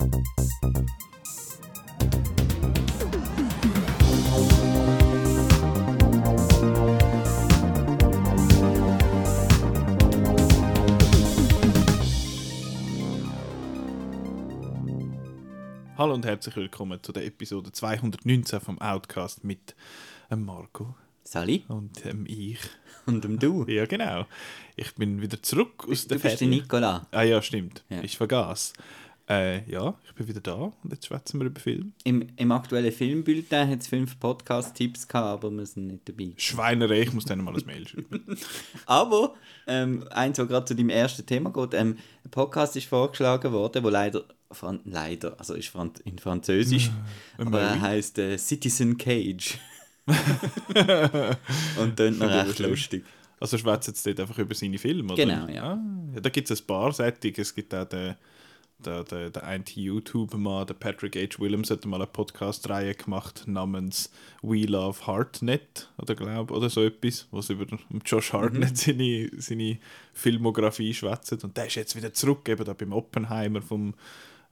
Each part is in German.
Hallo und herzlich willkommen zu der Episode 219 vom Outcast mit ähm, Marco Sally und ähm, ich. und dem Du. Ja, genau. Ich bin wieder zurück aus der Du bist der Ferien. Nicola. Ah ja, stimmt. Ja. Ich vergaß. Äh, ja, ich bin wieder da und jetzt schwätzen wir über Film. Im, Im aktuellen Filmbulletin hat es fünf Podcast-Tipps gehabt, aber wir sind nicht dabei. Schweinerei, ich muss denen mal ein Mail schreiben. Aber ähm, eins, was gerade zu deinem ersten Thema geht, ähm, ein Podcast ist vorgeschlagen worden, wo leider, Fran leider, also ist Fran in Französisch, aber er heißt äh, Citizen Cage. Und tönt noch recht lustig. Also schwätzt jetzt dort einfach über seine Filme, oder? Genau, ja. Ah, ja da gibt es ein paar Sättige. Es gibt auch den, den, den, den einen YouTuber-Mann, der Patrick H. Williams, hat mal eine Podcast-Reihe gemacht namens We Love Hartnett, oder glaub, oder so etwas, was über Josh Hartnett seine, seine Filmografie schwätzt. Und der ist jetzt wieder zurück, eben da beim Oppenheimer vom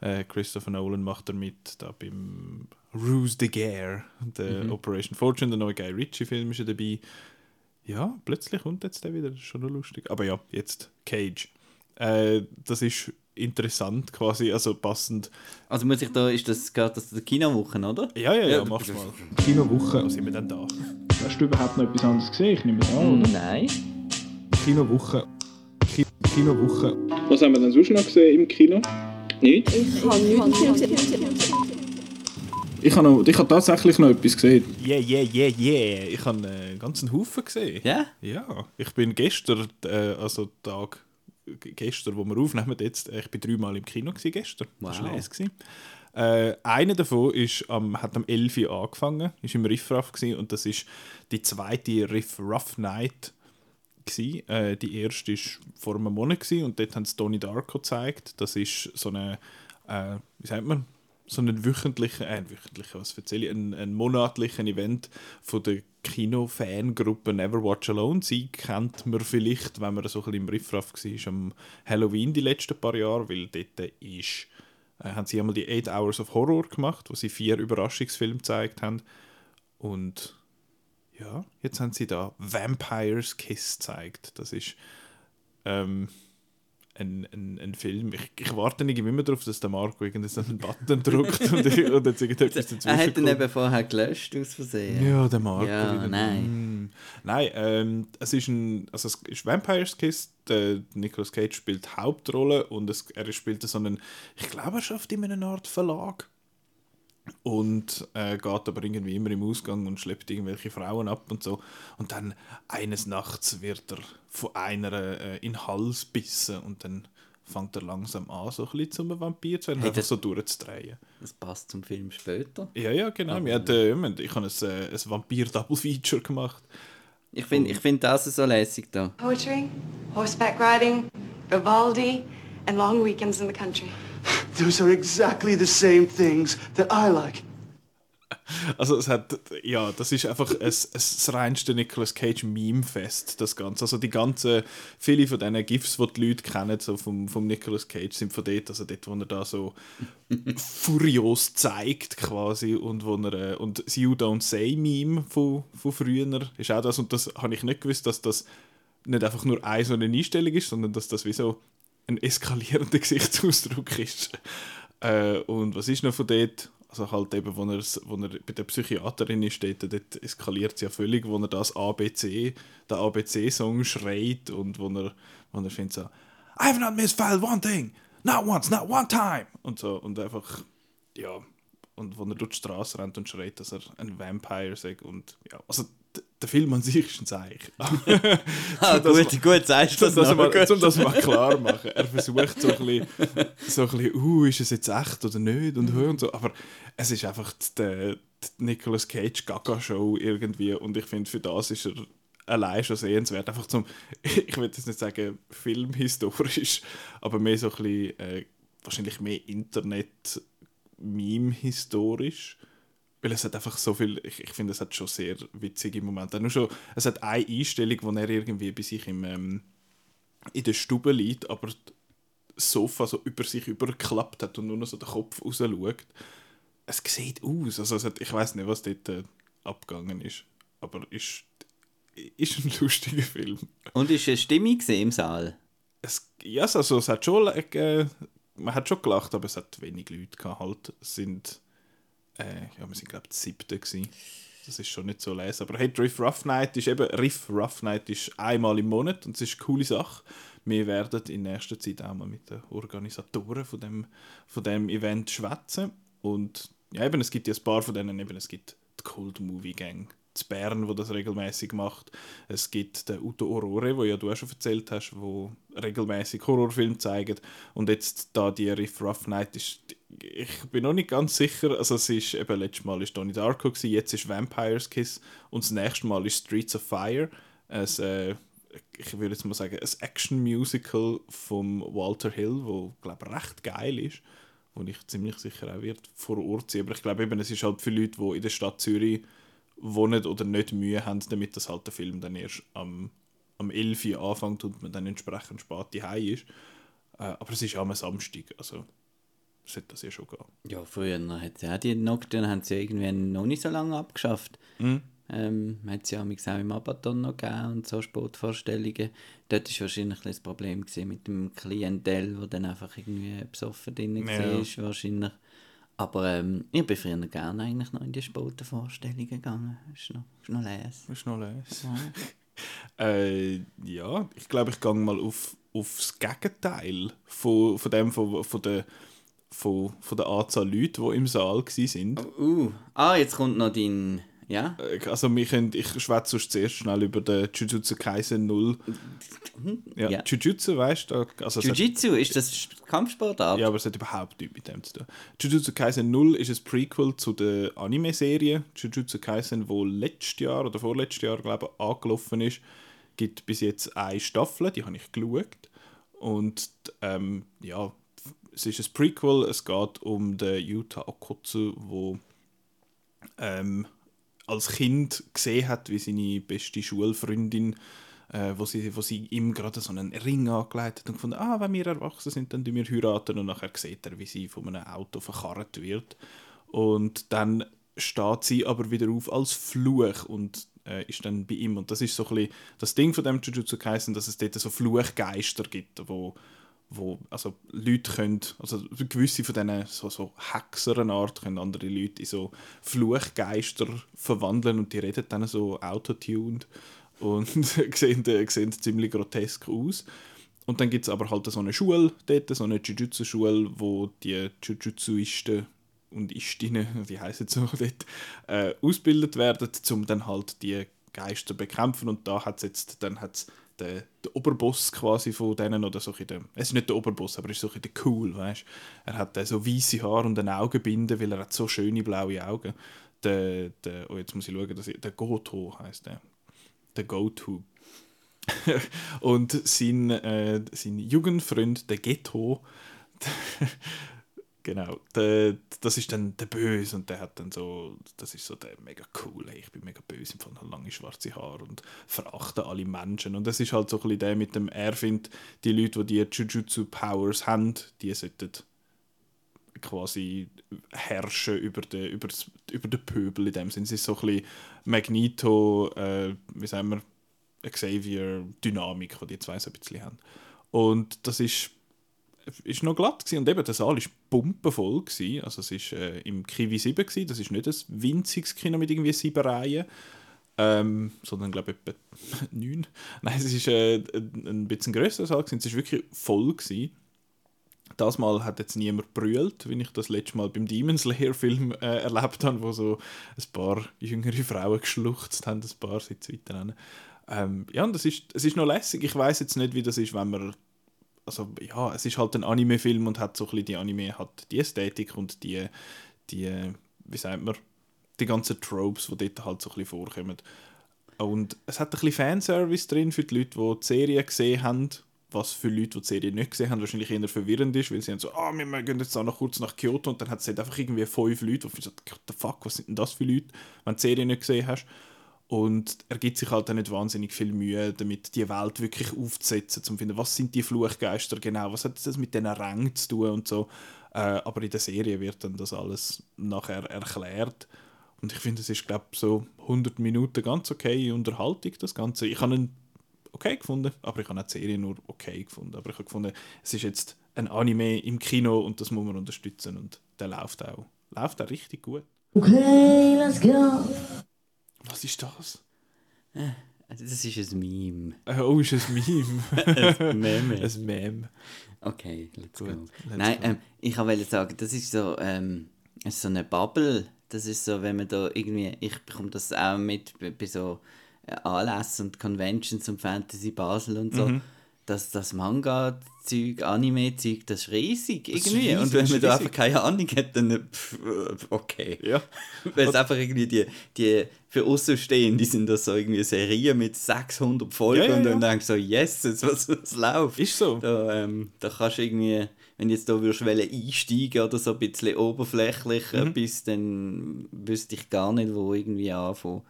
äh, Christopher Nolan macht er mit, da beim Ruse de Guerre, der Operation Fortune, der neue Guy Ritchie-Film ist er dabei. Ja, plötzlich kommt jetzt der wieder, das ist schon lustig. Aber ja, jetzt Cage. Äh, das ist interessant quasi, also passend. Also muss ich da, ist das gerade das der Kinowochen, oder? Ja, ja, ja, Ja, mach's mal. Kinowoche. Wo sind wir denn da? Hast du überhaupt noch etwas anderes gesehen? Ich nehme es an, oder? Nein. Kinowoche. Ki Kinowoche. Was haben wir denn sonst noch gesehen im Kino? Nichts? Ich kann nichts. Ich habe, noch, ich habe tatsächlich noch etwas gesehen. Yeah, yeah, yeah, yeah. Ich habe äh, einen ganzen Haufen gesehen. Ja? Ja, ich bin gestern, äh, also Tag gestern, wo wir aufnehmen, jetzt, äh, ich bin dreimal im Kino gewesen, gestern. Das war Wow. les gewesen. Äh, einer davon ist am, hat am 11 Uhr angefangen, ist im Riff Raff gewesen, und das ist die zweite Riff Rough Night gewesen. Äh, die erste ist vor einem Monat gewesen, und dort haben sie Donnie Darko gezeigt. Das ist so eine, äh, wie sagt man, so einen wöchentlichen, äh, wöchentlichen, was erzähle ich, ein, ein monatlichen Event von der Kino-Fangruppe Never Watch Alone. Sie kennt man vielleicht, wenn man so ein bisschen im Riffraff war, am Halloween die letzten paar Jahre, weil dort ist, äh, haben sie einmal die 8 Hours of Horror gemacht, wo sie vier Überraschungsfilme gezeigt haben. Und ja, jetzt haben sie da Vampire's Kiss gezeigt. Das ist ähm, ein, ein, ein Film. Ich, ich warte nicht immer darauf, dass der Marco irgendeinen Button drückt und, ich, und jetzt irgendetwas dazwischen Er hat ihn eben vorher gelöscht aus Versehen. Ja, der Marco. Ja, wieder. nein. Mm. Nein, ähm, es ist ein, also es ist Vampire's Kiss, der Nicolas Cage spielt Hauptrolle und es, er spielt so einen, ich glaube, er schafft in einer Art Verlag und äh, geht aber irgendwie immer im Ausgang und schleppt irgendwelche Frauen ab und so. Und dann eines Nachts wird er von einer äh, in den Hals bissen und dann fängt er langsam an, so ein bisschen zum Vampir zu werden, Hey, einfach das- so durchzudrehen. Das passt zum Film später. Ja, ja, genau. Wir hatten, äh, ich habe ein, äh, ein Vampir-Double-Feature gemacht. Ich finde ich find das so lässig da. Poetry, horseback riding, Vivaldi, and long weekends in the country. Those are exactly the same things that I like. Also es hat, ja, das ist einfach ein, das reinste Nicolas Cage Meme-Fest, das Ganze. Also die ganzen, viele von diesen GIFs, die die Leute kennen, so vom, vom Nicolas Cage, sind von dort, also dort, wo er da so furios zeigt quasi und wo er, äh, und das You Don't Say Meme von, von früher ist auch das und das habe ich nicht gewusst, dass das nicht einfach nur eine so eine Einstellung ist, sondern dass das wie so ein eskalierender Gesichtsausdruck ist. Äh, und was ist noch von dort? Also halt eben, wo er, wo er bei der Psychiaterin ist, dort, dort eskaliert es ja völlig, wo er das ABC, den ABC-Song schreit und wo er, wo er findet so I have not misfiled one thing, not once, not one time und so und einfach, ja, und wo er durch die Straße rennt und schreit, dass er ein Vampire sagt und ja, also der Film an sich ist ein Zeichen. Ah, das gut, gut, sagst du das um das, mal, Gut. um das mal klar machen. Er versucht so ein bisschen, so ein bisschen uh, ist es jetzt echt oder nicht und, Mhm. und so. Aber es ist einfach die, die Nicolas Cage Gaga-Show irgendwie und ich finde, für das ist er allein schon sehenswert. Einfach zum, ich will jetzt nicht sagen filmhistorisch, aber mehr so ein bisschen, äh, wahrscheinlich mehr Internet-Meme-historisch. Weil es hat einfach so viel, ich, ich finde, es hat schon sehr witzige Momente. Nur schon, es hat eine Einstellung, wo er irgendwie bei sich im, ähm, in der Stube liegt, aber Sofa so über sich übergeklappt hat und nur noch so den Kopf raus schaut. Es sieht aus. Also es hat, ich weiß nicht, was dort äh, abgegangen ist. Aber ist, ist ein lustiger Film. Und ist eine Stimmung gewesen im Saal? Es, ja, also es hat schon, äh, man hat schon gelacht, aber es hat wenig Leute gehabt. Halt. Sind, äh, ja, wir sind glaube ich die siebte gewesen. Das ist schon nicht so leise. Aber hey, Riff Rough Night ist eben, Riff Rough Night ist einmal im Monat und es ist eine coole Sache. Wir werden in nächster Zeit auch mal mit den Organisatoren von dem, von dem Event schwätzen. Und ja, eben, es gibt ja ein paar von denen, eben, es gibt die Cold Movie Gang zu Bern, wo das regelmäßig macht. Es gibt den Uto Aurore, wo ja du auch schon erzählt hast, wo regelmäßig Horrorfilme zeigen. Und jetzt da die Riff Rough Night ist, ich bin noch nicht ganz sicher. Also es ist eben letztes Mal ist Donnie Darko gewesen, jetzt ist Vampire's Kiss und das nächste Mal ist Streets of Fire. Es, äh, ich würde jetzt mal sagen, ein Action-Musical von Walter Hill, wo glaube recht geil ist, wo ich ziemlich sicher auch wird vor Ort sein. Aber ich glaube eben, es ist halt für Leute, die in der Stadt Zürich wohnen oder nicht Mühe haben, damit das halt der Film dann erst am, am 11 Uhr anfängt und man dann entsprechend spät heim ist. Äh, aber es ist am Samstag, also sollte das ja schon gehen. Ja, früher hat ja die Nocturne haben sie irgendwie noch nicht so lange abgeschafft. Mhm. Ähm, hat es ja auch im Abaton noch gegeben und so Sportvorstellungen. Dort war wahrscheinlich das Problem mit dem Klientel, wo dann einfach irgendwie besoffen drin Ja. war, wahrscheinlich. Aber ähm, ich bin früher gerne eigentlich noch in die Sportvorstellungen gegangen. Ist noch, ist noch les. Ist noch les. äh, ja, ich glaube, ich gehe mal auf, auf das Gegenteil von, von dem, von, von, der, von, von der Anzahl Leute, die im Saal waren. Uh, ah, jetzt kommt noch dein... Ja? Äh, Also wir können, ich schwätze sonst zuerst schnell über den Jujutsu Kaisen 0. Ja, Ja. Jujutsu, weißt du? Also es hat- ist das Kampfsportart? Ja, aber es hat überhaupt nichts mit dem zu tun. Jujutsu Kaisen 0 ist ein Prequel zu der Anime-Serie. Jujutsu Kaisen, wo letztes Jahr oder vorletztes Jahr, glaube ich, angelaufen ist, gibt bis jetzt eine Staffel, die habe ich geschaut. Und ähm, ja, es ist ein Prequel, es geht um den Yuta Okotsu, wo ähm, als Kind gesehen hat, wie seine beste Schulfreundin, äh, wo, sie, wo sie ihm gerade so einen Ring angelegt hat und gefunden, ah, wenn wir erwachsen sind, dann wir heiraten und nachher sieht er, wie sie von einem Auto verkarrt wird. Und dann steht sie aber wieder auf als Fluch und äh, ist dann bei ihm. Und das ist so ein bisschen das Ding von dem Jujutsu Kaisen, dass es dort so Fluchgeister gibt, wo wo also Leute können, also gewisse von diesen so, so Hexerenart können andere Leute in so Fluchgeister verwandeln und die reden dann so autotuned und sehen, äh, sehen ziemlich grotesk aus. Und dann gibt es aber halt so eine Schule dort, so eine Jujutsu-Schule, wo die Jujutsuisten und Istinnen, die heißen so dort, äh, ausgebildet werden, um dann halt die Geister bekämpfen. Und da hat es jetzt, dann hat's der, der Oberboss quasi von denen, oder so der, es ist nicht der Oberboss, aber er ist so ein der cool, weißt Er hat äh, so weiße Haare und eine Augenbinde, weil er hat so schöne blaue Augen. Der, der, oh, jetzt muss ich schauen, dass ich, der Goto heißt der. Der Go-To. und sein, äh, sein Jugendfreund, der Ghetto, genau, der, das ist dann der Böse und der hat dann so, das ist so der mega cool, hey, ich bin mega böse, ich habe lange schwarze Haare und verachte alle Menschen und das ist halt so ein bisschen der mit dem, er findet, die Leute, die die Jujutsu-Powers haben, die sollten quasi herrschen über den, über, das, über den Pöbel in dem Sinne. Es ist so ein bisschen Magneto, äh, wie sagen wir, Xavier-Dynamik, die die zwei so ein bisschen haben. Und das ist, ist noch glatt gewesen. und eben der Saal war pumpenvoll. Gewesen. Also es war äh, im Kiwi 7, gewesen. das ist nicht ein winziges Kino mit irgendwie sieben Reihen, ähm, sondern glaube etwa neun. Nein, es war äh, ein ein bisschen grösserer Saal, gewesen. es war wirklich voll. Gewesen. Das Mal hat jetzt niemand brüllt, wie ich das letzte Mal beim Demon Slayer Film äh, erlebt habe, wo so ein paar jüngere Frauen geschluchzt haben, ein paar Sitze weiter ähm, Ja, und das ist, es ist noch lässig. Ich weiß jetzt nicht, wie das ist, wenn man also ja, es ist halt ein Anime-Film und hat so ein bisschen die Anime, hat die Ästhetik und die, die, wie sagt man, die ganzen Tropes, die dort halt so ein bisschen vorkommen. Und es hat ein bisschen Fanservice drin für die Leute, die die Serie gesehen haben, was für Leute, die die Serie nicht gesehen haben, wahrscheinlich eher verwirrend ist, weil sie haben so, ah, wir gehen jetzt auch noch kurz nach Kyoto und dann hat es dort einfach irgendwie fünf Leute, die what the fuck, was sind denn das für Leute, wenn du die Serie nicht gesehen hast. Und er gibt sich halt auch nicht wahnsinnig viel Mühe, damit die Welt wirklich aufzusetzen, zum finden, was sind die Fluchgeister genau, was hat das mit diesen Rängen zu tun und so. Äh, aber in der Serie wird dann das alles nachher erklärt. Und ich finde, es ist, glaube so 100 Minuten ganz okay Unterhaltung, das Ganze. Ich habe ihn okay gefunden, aber ich habe auch die Serie nur okay gefunden. Aber ich habe gefunden, es ist jetzt ein Anime im Kino und das muss man unterstützen und der läuft auch, läuft auch richtig gut. Okay, let's go. Was ist das? Das ist ein Meme. Äh, Oh, ist ein Meme. Ein Meme. ein Meme. Okay, let's Gut, go. let's Nein, go. ähm, ich wollte sagen, das ist so, ähm, so eine Bubble. Das ist so, wenn man da irgendwie, ich bekomme das auch mit bei- bei so äh, Anlässen und Conventions und Fantasy Basel und so. Mhm. Dass das Manga-Zeug, Anime-Zeug, das ist riesig irgendwie. riesig, und wenn man da einfach keine Ahnung hat, dann äh, pff, äh, okay. Ja. Weil es einfach irgendwie die, die für Außenstehende sind das so irgendwie Serien mit 600 Folgen Ja, ja, und ja. dann denkst du so, yes, jetzt, was, was läuft. Ist so. Da, ähm, da kannst du irgendwie, wenn du jetzt da würdest wollen einsteigen oder so ein bisschen oberflächlich Mhm. etwas, dann wüsste ich gar nicht, wo irgendwie anfangen.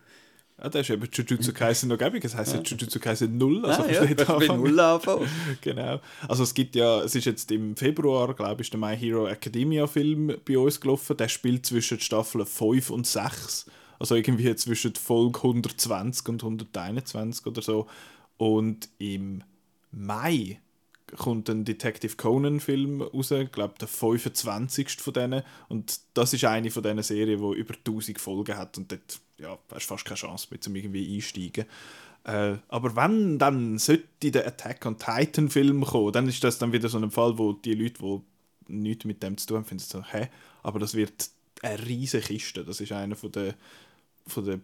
Ja, da ist eben Jujutsu Kaisen noch gäbig. Es heisst ja Jujutsu Kaisen 0. Also ah, kannst ja, anfangen. null anfangen. genau. Also es gibt ja, es ist jetzt im Februar, glaube ich, der My Hero Academia Film bei uns gelaufen. Der spielt zwischen Staffeln 5 und 6. Also irgendwie zwischen Folge 120 und 121 oder so. Und im Mai kommt ein Detective Conan Film raus, ich glaube der 25. von denen. Und das ist eine von diesen Serien, die über 1000 Folgen hat und dort ja, hast fast keine Chance mehr, um irgendwie einsteigen. Äh, aber wenn dann sollte der Attack on Titan Film kommen, dann ist das dann wieder so ein Fall, wo die Leute, die nichts mit dem zu tun haben, finden so, hä? Aber das wird eine riesige Kiste. Das ist einer von der, von der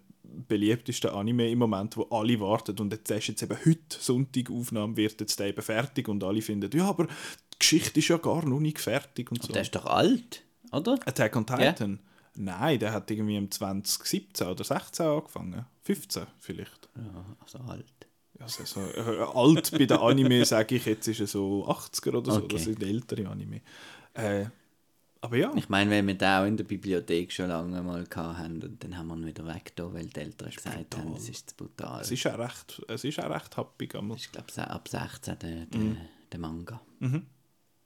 beliebtesten Anime im Moment, wo alle warten. Und jetzt ist jetzt eben heute Sonntag Aufnahme, wird jetzt eben fertig und alle finden, ja, aber die Geschichte ist ja gar noch nicht fertig und so. Der ist doch alt, oder? Attack on Titan? Nein, der hat irgendwie im 2017 oder 16 angefangen. 15 vielleicht. Ja, also alt. Also, so, äh, alt bei den Anime sage ich jetzt ist er so 80er oder so. Okay. Das sind ältere Anime. Äh, aber ja, Ich meine, wenn wir den auch in der Bibliothek schon lange mal hatten und dann haben wir ihn wieder weg da, weil die Eltern gesagt haben, es ist zu brutal. es ist auch recht, es ist auch recht happig. einmal. ich glaube, ab 16 der, der, Mhm. der Manga. Nein,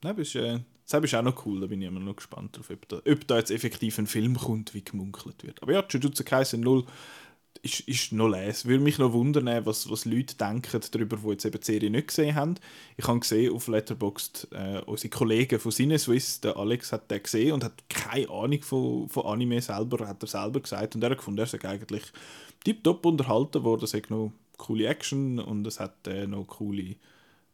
aber ist, äh, das ist auch noch cool, da bin ich immer noch gespannt drauf, ob da, ob da jetzt effektiv ein Film kommt, wie gemunkelt wird. Aber ja, Jujutsu Kaisen 0 ist, ist noch les. Würde mich noch wundern, was, was Leute denken darüber, die jetzt eben die Serie nicht gesehen haben. Ich habe gesehen auf Letterboxd, äh, unsere Kollegen von CineSwiss, der Alex hat den gesehen und hat keine Ahnung von, von Anime selber, hat er selber gesagt. Und er hat gefunden, er sei eigentlich tiptop unterhalten worden, es hat noch coole Action und es hat äh, noch coole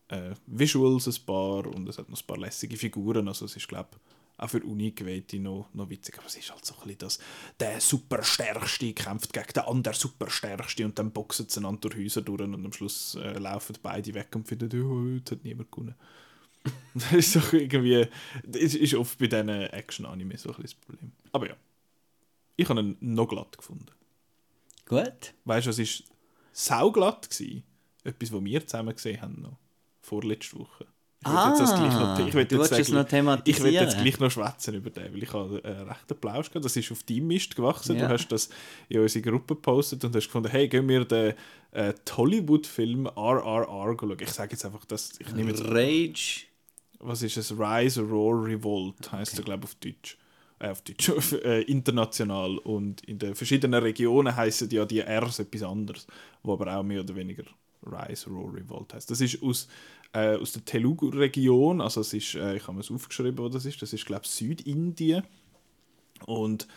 äh, Visuals ein paar und es hat noch ein paar lässige Figuren. Also es ist, glaube auch für Uni-Gewählte noch, noch witzig. Aber es ist halt so ein bisschen das, der Superstärkste kämpft gegen den anderen Superstärkste und dann boxen sie einander durch Häuser durch und am Schluss äh, laufen beide weg und finden, oh, heute hat niemand gewonnen. das ist doch irgendwie, das ist oft bei diesen Action-Anime so ein bisschen das Problem. Aber ja, ich habe ihn noch glatt gefunden. Gut. Weißt du, es war sauglatt. Gewesen. Etwas, was wir zusammen gesehen haben noch. Vorletzte Woche. Ich jetzt das Ah, gleich noch, ich will du jetzt noch thematisieren. Ich will jetzt gleich noch schwätzen über den, weil ich habe einen rechten Applaus gehabt. Das ist auf deinem Mist gewachsen. Ja. Du hast das in unsere Gruppe gepostet und hast gefunden, hey, gehen wir den äh, Hollywood-Film RRR schauen. Ich sage jetzt einfach, das, ich nehme jetzt, Rage. was ist es? Rise, Roar, Revolt heißt er, glaube ich, auf Deutsch. Äh, auf Deutsch, äh, international. Und in den verschiedenen Regionen heißen ja die Rs etwas anderes, wo aber auch mehr oder weniger Rise, Roar, Revolt heißt. Das ist aus, äh, aus der Telugu-Region, also es ist, äh, ich habe es aufgeschrieben, wo das ist, das ist, glaube ich, Südindien. Und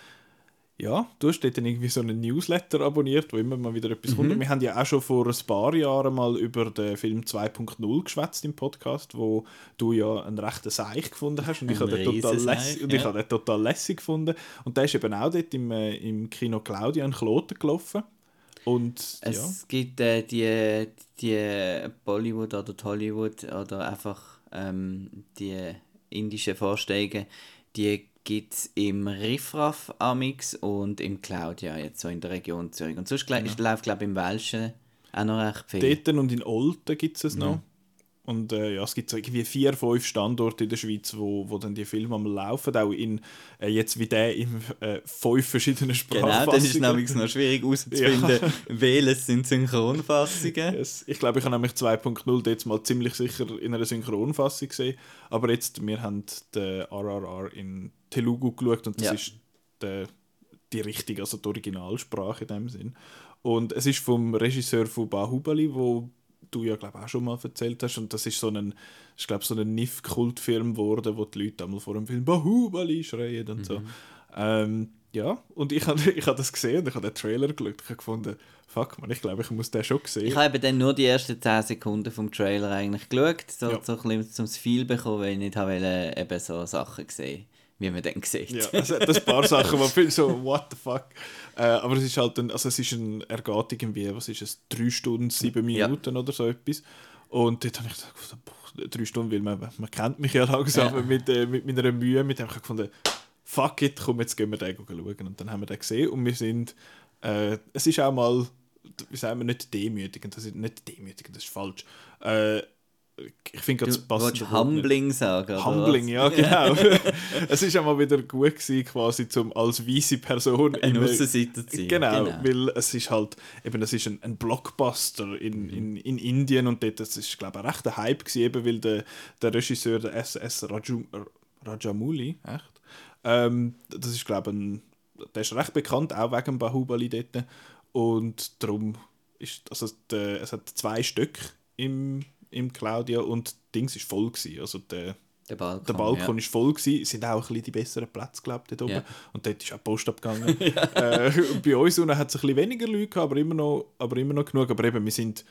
ja, du hast dort dann irgendwie so einen Newsletter abonniert, wo immer mal wieder etwas kommt. Wir haben ja auch schon vor ein paar Jahren mal über den Film 2.0 geschwätzt im Podcast, wo du ja einen rechten Seich gefunden hast und ich Ein habe den total, lässig, ich ja. habe den total lässig gefunden. Und der ist eben auch dort im, äh, im Kino Claudia in Kloten gelaufen. Und ja, Es gibt äh, die, die Bollywood oder Hollywood oder einfach ähm, die indischen Vorstellungen, die gibt es im Riffraff Amix und im Claudia, jetzt so in der Region Zürich. Und sonst genau. läuft, glaube ich, im Welschen auch noch recht viel. dort und in Olten gibt es es noch. Und äh, ja, es gibt so irgendwie vier, fünf Standorte in der Schweiz, wo, wo dann die Filme am laufen, auch in, äh, jetzt wie der in äh, fünf verschiedenen Genau, Sprachfassungen. dann ist nämlich noch schwierig herauszufinden, welches sind Synchronfassungen. Yes. Ich glaube, ich habe nämlich 2.0 jetzt mal ziemlich sicher in einer Synchronfassung gesehen. Aber jetzt, wir haben den RRR in Telugu geschaut und das Ja. ist der, die richtige, also die Originalsprache in dem Sinn. Und es ist vom Regisseur von Bahubali, wo du ja glaube auch schon mal erzählt hast und das ist so ein ich glaube so ein NIF-Kultfilm geworden, wo die Leute einmal vor dem Film Bahubali schreien und so. Ähm, ja, und ich habe ich hab das gesehen und ich habe den Trailer geschaut. Ich habe gefunden, fuck man, ich glaube, ich muss den schon sehen. Ich habe dann nur die ersten 10 Sekunden vom Trailer eigentlich geschaut, so, Ja. so ein bisschen zum Feel bekommen, weil ich nicht habe eben so Sachen sehen, wie man dann sieht. Ja, es hat ein paar Sachen, wo viel so, what the fuck. Äh, aber es ist halt ein, also es ist ein, er geht irgendwie, was ist es, drei Stunden, sieben Ja. Minuten oder so etwas. Und dort habe ich gedacht, boah, drei Stunden, weil man, man kennt mich ja langsam Ja. Mit, äh, mit meiner Mühe, mit dem ich gefunden, fuck it, komm, jetzt gehen wir den schauen. Und dann haben wir den gesehen und wir sind, äh, es ist auch mal, wie sagen wir, nicht demütigend, das ist nicht demütigend, das ist falsch. Äh, ich finde Du das Wort nicht. Humbling sagen, oder Humbling, ja, genau. es ist einmal wieder gut gewesen, quasi zum, als weise Person Ein in- Aussenseiter zu sein. Genau, genau. weil es ist halt, eben, es ist ein, ein Blockbuster in, in, in Indien und dort, das ist, glaube ich, ein rechter Hype gewesen, eben, weil der, der Regisseur, der S.S. Raju, Rajamouli, echt, ähm, das ist, glaube ich, ein, der ist recht bekannt, auch wegen Bahubali dort und darum ist, also der, es hat zwei Stück im, im Claudia und Dings ist voll gewesen, also der Der Balkon. der Balkon ja. ist voll gewesen. Es sind auch ein bisschen die besseren Plätze, glaube ich, dort oben. Ja. Und dort ist auch Post abgegangen. äh, bei uns unten hat es ein bisschen weniger Leute gehabt, aber immer noch, aber immer noch genug. Aber eben, wir sind,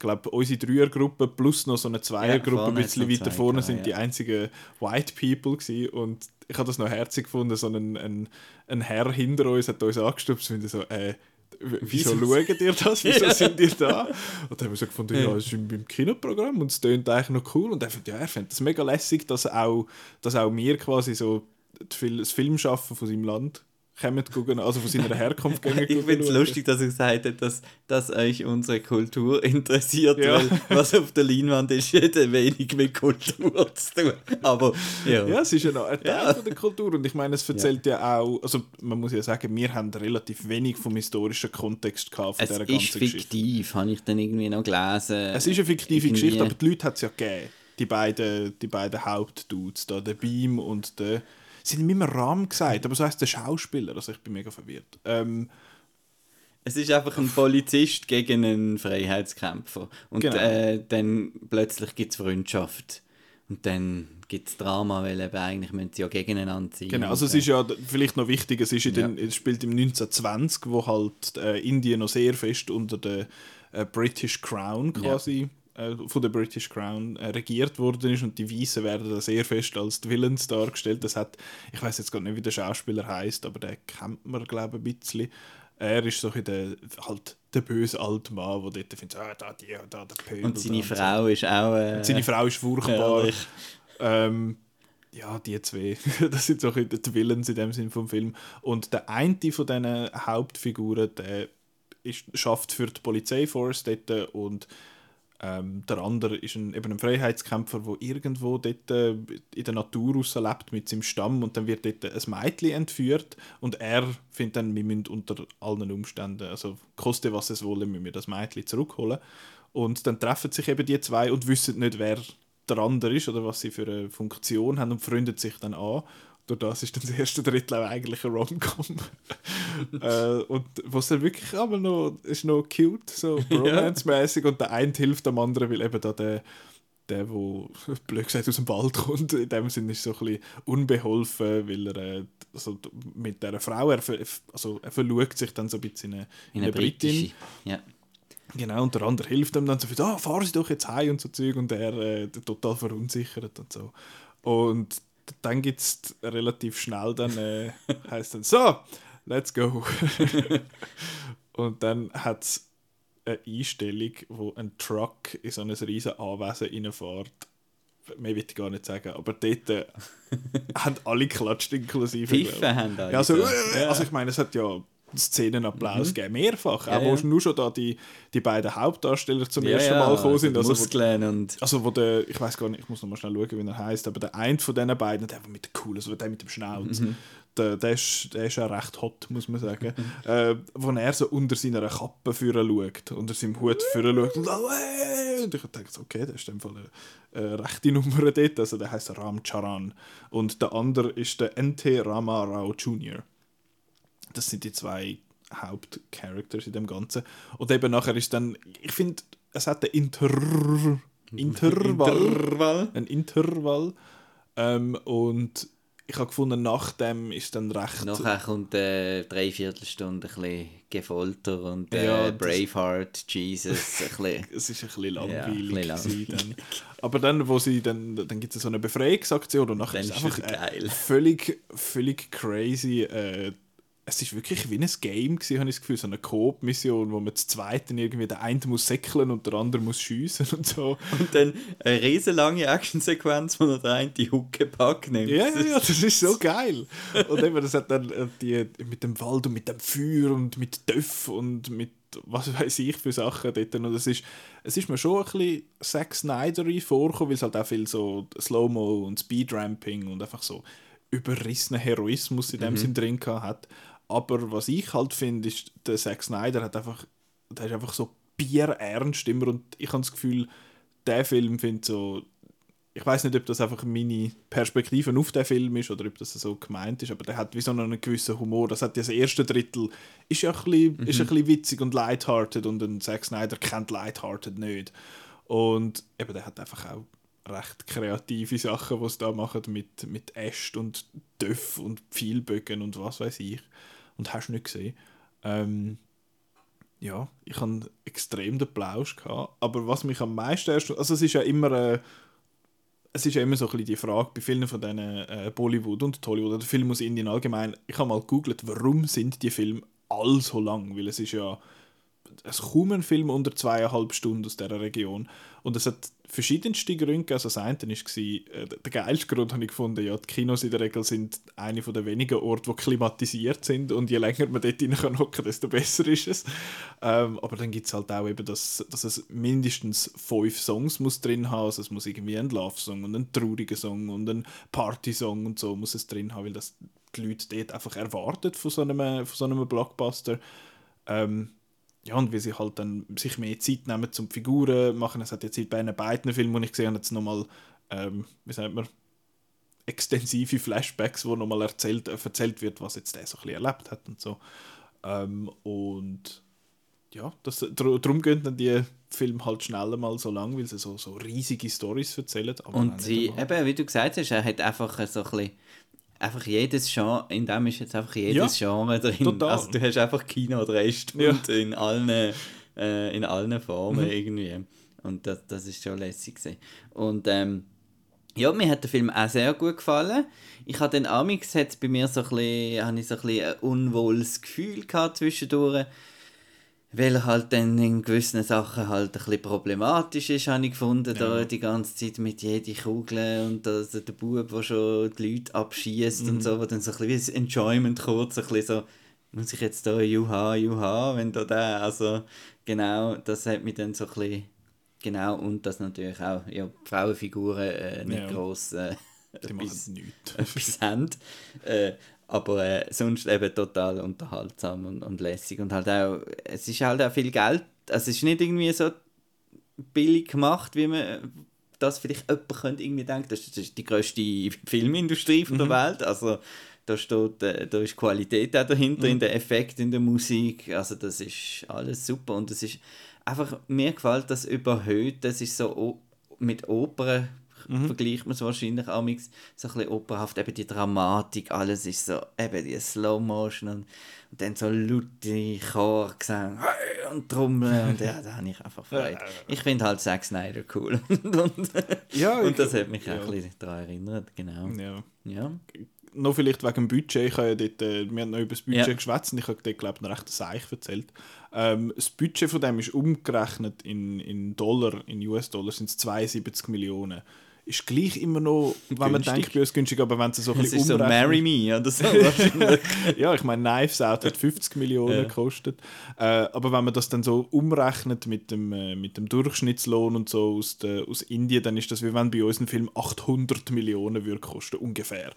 glaube unsere Dreiergruppe plus noch so eine Zweiergruppe vorne ein bisschen weiter zwei vorne sind ja. die einzigen White People gewesen. Und ich habe das noch herzig gefunden, so ein, ein, ein Herr hinter uns hat uns angestupst und so, äh, Wieso schaut ihr das? Wieso sind ihr da? Und dann haben wir so gefunden, ja, es ist im, Kinoprogramm und es tönt eigentlich noch cool. Und er findet, ja, er findet es mega lässig, dass auch, dass auch wir quasi so das Filmschaffen von seinem Land kommen gucken, also von seiner Herkunft gehen Ich finde es lustig, dass ihr gesagt habt, dass, dass euch unsere Kultur interessiert, Ja. weil was auf der Leinwand ist, hat wenig mit Kultur zu tun. Aber ja, Ja, es ist ja noch ein Teil Ja. von der Kultur und ich meine, es erzählt ja, auch, also man muss ja sagen, wir haben relativ wenig vom historischen Kontext gehabt von es dieser ist ganzen Geschichte. fiktiv, habe ich dann irgendwie noch gelesen. Es ist eine fiktive Irgendwie- Geschichte, aber die Leute hat es ja gegeben. Die beiden, die beiden Hauptdudes da, der Beam und der. Sie haben immer Ram gesagt, aber so heißt der Schauspieler, also ich bin mega verwirrt. Ähm, Es ist einfach ein Polizist gegen einen Freiheitskämpfer. Und Genau. äh, dann plötzlich gibt es Freundschaft. Und dann gibt es Drama, weil eben eigentlich müssen sie ja gegeneinander sein. genau, also es ist ja vielleicht noch wichtig, es, ist in Ja. den, es spielt im 1920, wo halt äh, Indien noch sehr fest unter der äh, British Crown quasi, äh, von der British Crown äh, regiert worden ist und die Weißen werden da sehr fest als die Villains dargestellt. Das hat, ich weiß jetzt gar nicht, wie der Schauspieler heißt, aber den kennt man, glaube ich, ein bisschen. Er ist so ein der, halt der böse alte Mann, der dort findet, ah, da, die, da, der Pöbel. und seine da so. Frau ist auch. Äh, Und seine Frau ist furchtbar. Ähm, ja, die zwei. das sind so ein die Villains in dem Sinn vom Film. Und der eine von diesen Hauptfiguren, der ist, schafft für die Polizeiforce dort und ähm, der andere ist ein, eben ein Freiheitskämpfer, der irgendwo dort äh, in der Natur lebt mit seinem Stamm und dann wird dort ein Mädchen entführt und er findet dann, wir müssen unter allen Umständen, also koste was es wolle, müssen wir das Mädchen zurückholen und dann treffen sich eben die zwei und wissen nicht, wer der andere ist oder was sie für eine Funktion haben und freundet sich dann an. Durch das ist dann das erste Drittel auch eigentlich ein Rom-Com. äh, und was dann wirklich aber noch, ist noch cute, so romance-mäßig und der eine hilft dem anderen, weil eben da der der, wo blöd gesagt aus dem Wald kommt, in dem Sinne ist so ein bisschen unbeholfen, weil er also mit dieser Frau, er, also er verlugt sich dann so ein bisschen in eine, in eine britische. Ja. Genau, und der andere hilft ihm dann so viel, ah, fahren Sie doch jetzt heim und so Zeug und er äh, total verunsichert und so. Und dann gibt es relativ schnell dann, äh, heißt dann, so, let's go. und dann hat es eine Einstellung, wo ein Truck in so ein riesen Anwesen reinfährt. Mehr will ich gar nicht sagen, aber dort äh, haben alle geklatscht, inklusive. Pfiffen haben alle Ja, also, so. äh, Ja. also ich meine, es hat ja Szenenapplaus gegeben, mehrfach. Mhm. Ja, auch wo ja. nur schon da die, die beiden Hauptdarsteller zum Ja, ersten Mal gekommen sind. die Also, wo, und... also wo der, ich weiß gar nicht, ich muss noch mal schnell schauen, wie er heißt, aber der eine von diesen beiden, der mit der coolen, also der mit dem Schnauz, Mhm. der, der, ist, der ist ja recht hot, muss man sagen. äh, wo er so unter seiner Kappe führen schaut, unter seinem Hut führen schaut und, oh, hey! und ich dachte, okay, der ist in dem Fall eine, eine rechte Nummer dort, also der heißt Ram Charan und der andere ist der NT Rama Rao Jr. Das sind die zwei Hauptcharacters in dem Ganzen. Und eben nachher ist dann, ich finde, es hat einen Inter Intervall. Intervall. Ein Intervall. Ähm, und ich habe gefunden, nach dem ist dann recht. Nachher kommt äh, Dreiviertelstunde ein bisschen Gefolter und äh, Ja, Braveheart, Jesus, ein bisschen... es ist ein bisschen Ja, ein langweilig. bisschen langweilig. Aber dann, wo sie dann, dann gibt es so eine Befreiungsaktion und nachher Dann ist es einfach äh, völlig, völlig crazy. Äh, es ist wirklich wie ein Game gewesen, habe ich das Gefühl, so eine Coop-Mission, wo man zu zweiten irgendwie der eine muss säckeln und der andere muss schiessen und so. Und dann eine riesenlange Actionsequenz, wo noch der eine die Huckepack nimmt. Ja, ja, ja, das ist so geil. Und eben, das hat dann äh, die, mit dem Wald und mit dem Feuer und mit Töff und mit was weiß ich für Sachen dort. Und es ist, es ist mir schon ein bisschen Zack Snyder vorgekommen, weil es halt auch viel so Slow-Mo und Speedramping und einfach so überrissenen Heroismus in dem Sinn drin hat. Aber was ich halt finde, ist, der Zack Snyder hat einfach, der ist einfach so bierernst immer und ich habe das Gefühl, der Film findet so ich weiß nicht, ob das einfach meine Perspektive auf den Film ist oder ob das so gemeint ist, aber der hat wie so einen gewissen Humor. Das hat ja das erste Drittel ist ja ein bisschen, ist ein bisschen witzig und lighthearted und ein Zack Snyder kennt lighthearted nicht. Und eben, der hat einfach auch recht kreative Sachen, was da machen mit, mit Äst und Döff und Pfeilbögen und was weiß ich. Und hast du nicht gesehen. Ähm, ja, ich hatte extrem den Plausch gehabt. Aber was mich am meisten erst, also es ist ja immer, äh, es ist ja immer so ein bisschen die Frage bei vielen von diesen äh, Bollywood und Hollywood oder Filmen aus Indien allgemein. Ich habe mal gegoogelt, warum sind die Filme all so lang? Weil es ist ja es kaum ein Film unter zweieinhalb Stunden aus dieser Region. Und es hat verschiedenste Gründe. Also das eine war, äh, der geilste Grund habe ich gefunden, ja, die Kinos in der Regel sind eine der wenigen Orte, die klimatisiert sind und je länger man dort rein kann hocken, desto besser ist es. Ähm, aber dann gibt es halt auch eben, dass, dass es mindestens fünf Songs muss drin haben. Also es muss irgendwie ein Love-Song und ein trauriger Song und ein Party-Song und so muss es drin haben, weil das die Leute dort einfach erwartet von so einem, von so einem Blockbuster. Ähm, ja, und wie sie halt dann sich mehr Zeit nehmen zum Figuren machen. Es hat jetzt bei den beiden Filmen, die ich gesehen habe, jetzt nochmal, ähm, wie sagt man, extensive Flashbacks, wo nochmal erzählt, äh, erzählt wird, was jetzt der so ein bisschen erlebt hat und so. Ähm, und ja, das, darum gehen dann die Filme halt schneller mal so lang, weil sie so, so riesige Stories erzählen. Und sie, eben, wie du gesagt hast, er hat einfach so ein bisschen, einfach jedes Genre, in dem ist jetzt einfach jedes Genre drin. total. Also du hast einfach Kino drei Stunden in allen, äh, in allen Formen Mhm. irgendwie. Und das, das ist schon lässig gewesen. Und ähm, ja, mir hat der Film auch sehr gut gefallen. Ich habe den Amix hat bei mir so ein bisschen, ich so ein bisschen ein unwohles Gefühl gehabt zwischendurch, weil halt dann in gewissen Sachen halt ein bisschen problematisch ist, habe ich gefunden, da die ganze Zeit mit jeder Kugel und das, der Bub, der schon die Leute abschießt und so, wo dann so ein bisschen Enjoyment kurz, ein bisschen so, muss ich jetzt da Juha, Juha, wenn da der, also genau, das hat mich dann so ein bisschen, genau, und das natürlich auch, ja, die Frauenfiguren äh, nicht Ja. gross äh, die machen etwas, nichts. etwas haben. Äh, aber äh, sonst eben total unterhaltsam und, und lässig. Und halt auch, es ist halt auch viel Geld. Also es ist nicht irgendwie so billig gemacht, wie man das vielleicht jemand könnte irgendwie denken. Das ist, das ist die grösste Filmindustrie von der Welt. Also da steht, äh, da ist Qualität auch dahinter, in den Effekten, in der Musik. Also das ist alles super. Und es ist einfach, mir gefällt das überhöht. Das ist so mit Opern vergleicht man es wahrscheinlich amix so ein bisschen opernhaft, eben die Dramatik, alles ist so, eben die Slow Motion und, und dann so laute Chorgesang und Trommeln und ja, da habe ich einfach Freude. Ich finde halt Zack Snyder cool und, und, Ja, und das hat mich ja. auch ein bisschen daran erinnert, genau. Ja. Ja. noch vielleicht wegen dem Budget, ich habe ja dort, äh, wir haben noch über das Budget Ja. geschwätzt und ich habe dort, glaube ich, noch recht Seich erzählt. Ähm, das Budget von dem ist umgerechnet in, in Dollar, in US-Dollar sind es 72 Millionen. Ist gleich immer noch, wenn man Günstig. denkt, bei uns günstig, aber wenn sie so ein Es bisschen ist so Marry Me oder so. wahrscheinlich. ja, ich meine, Knives Out hat 50 Millionen Ja. gekostet. Äh, aber wenn man das dann so umrechnet mit dem, äh, mit dem Durchschnittslohn und so aus, der, aus Indien, dann ist das wie wenn bei uns ein Film 800 Millionen würde kosten, ungefähr.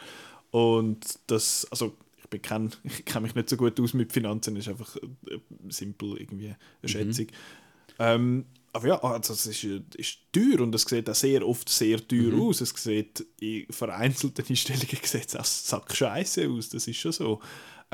Und das, also ich kenne mich nicht so gut aus mit Finanzen, ist einfach äh, simpel irgendwie eine Schätzung. Ähm, aber ja, also es ist, äh, ist teuer und es sieht auch sehr oft sehr teuer aus. Es sieht in vereinzelten Einstellungen sieht auch sackscheiße aus, das ist schon so.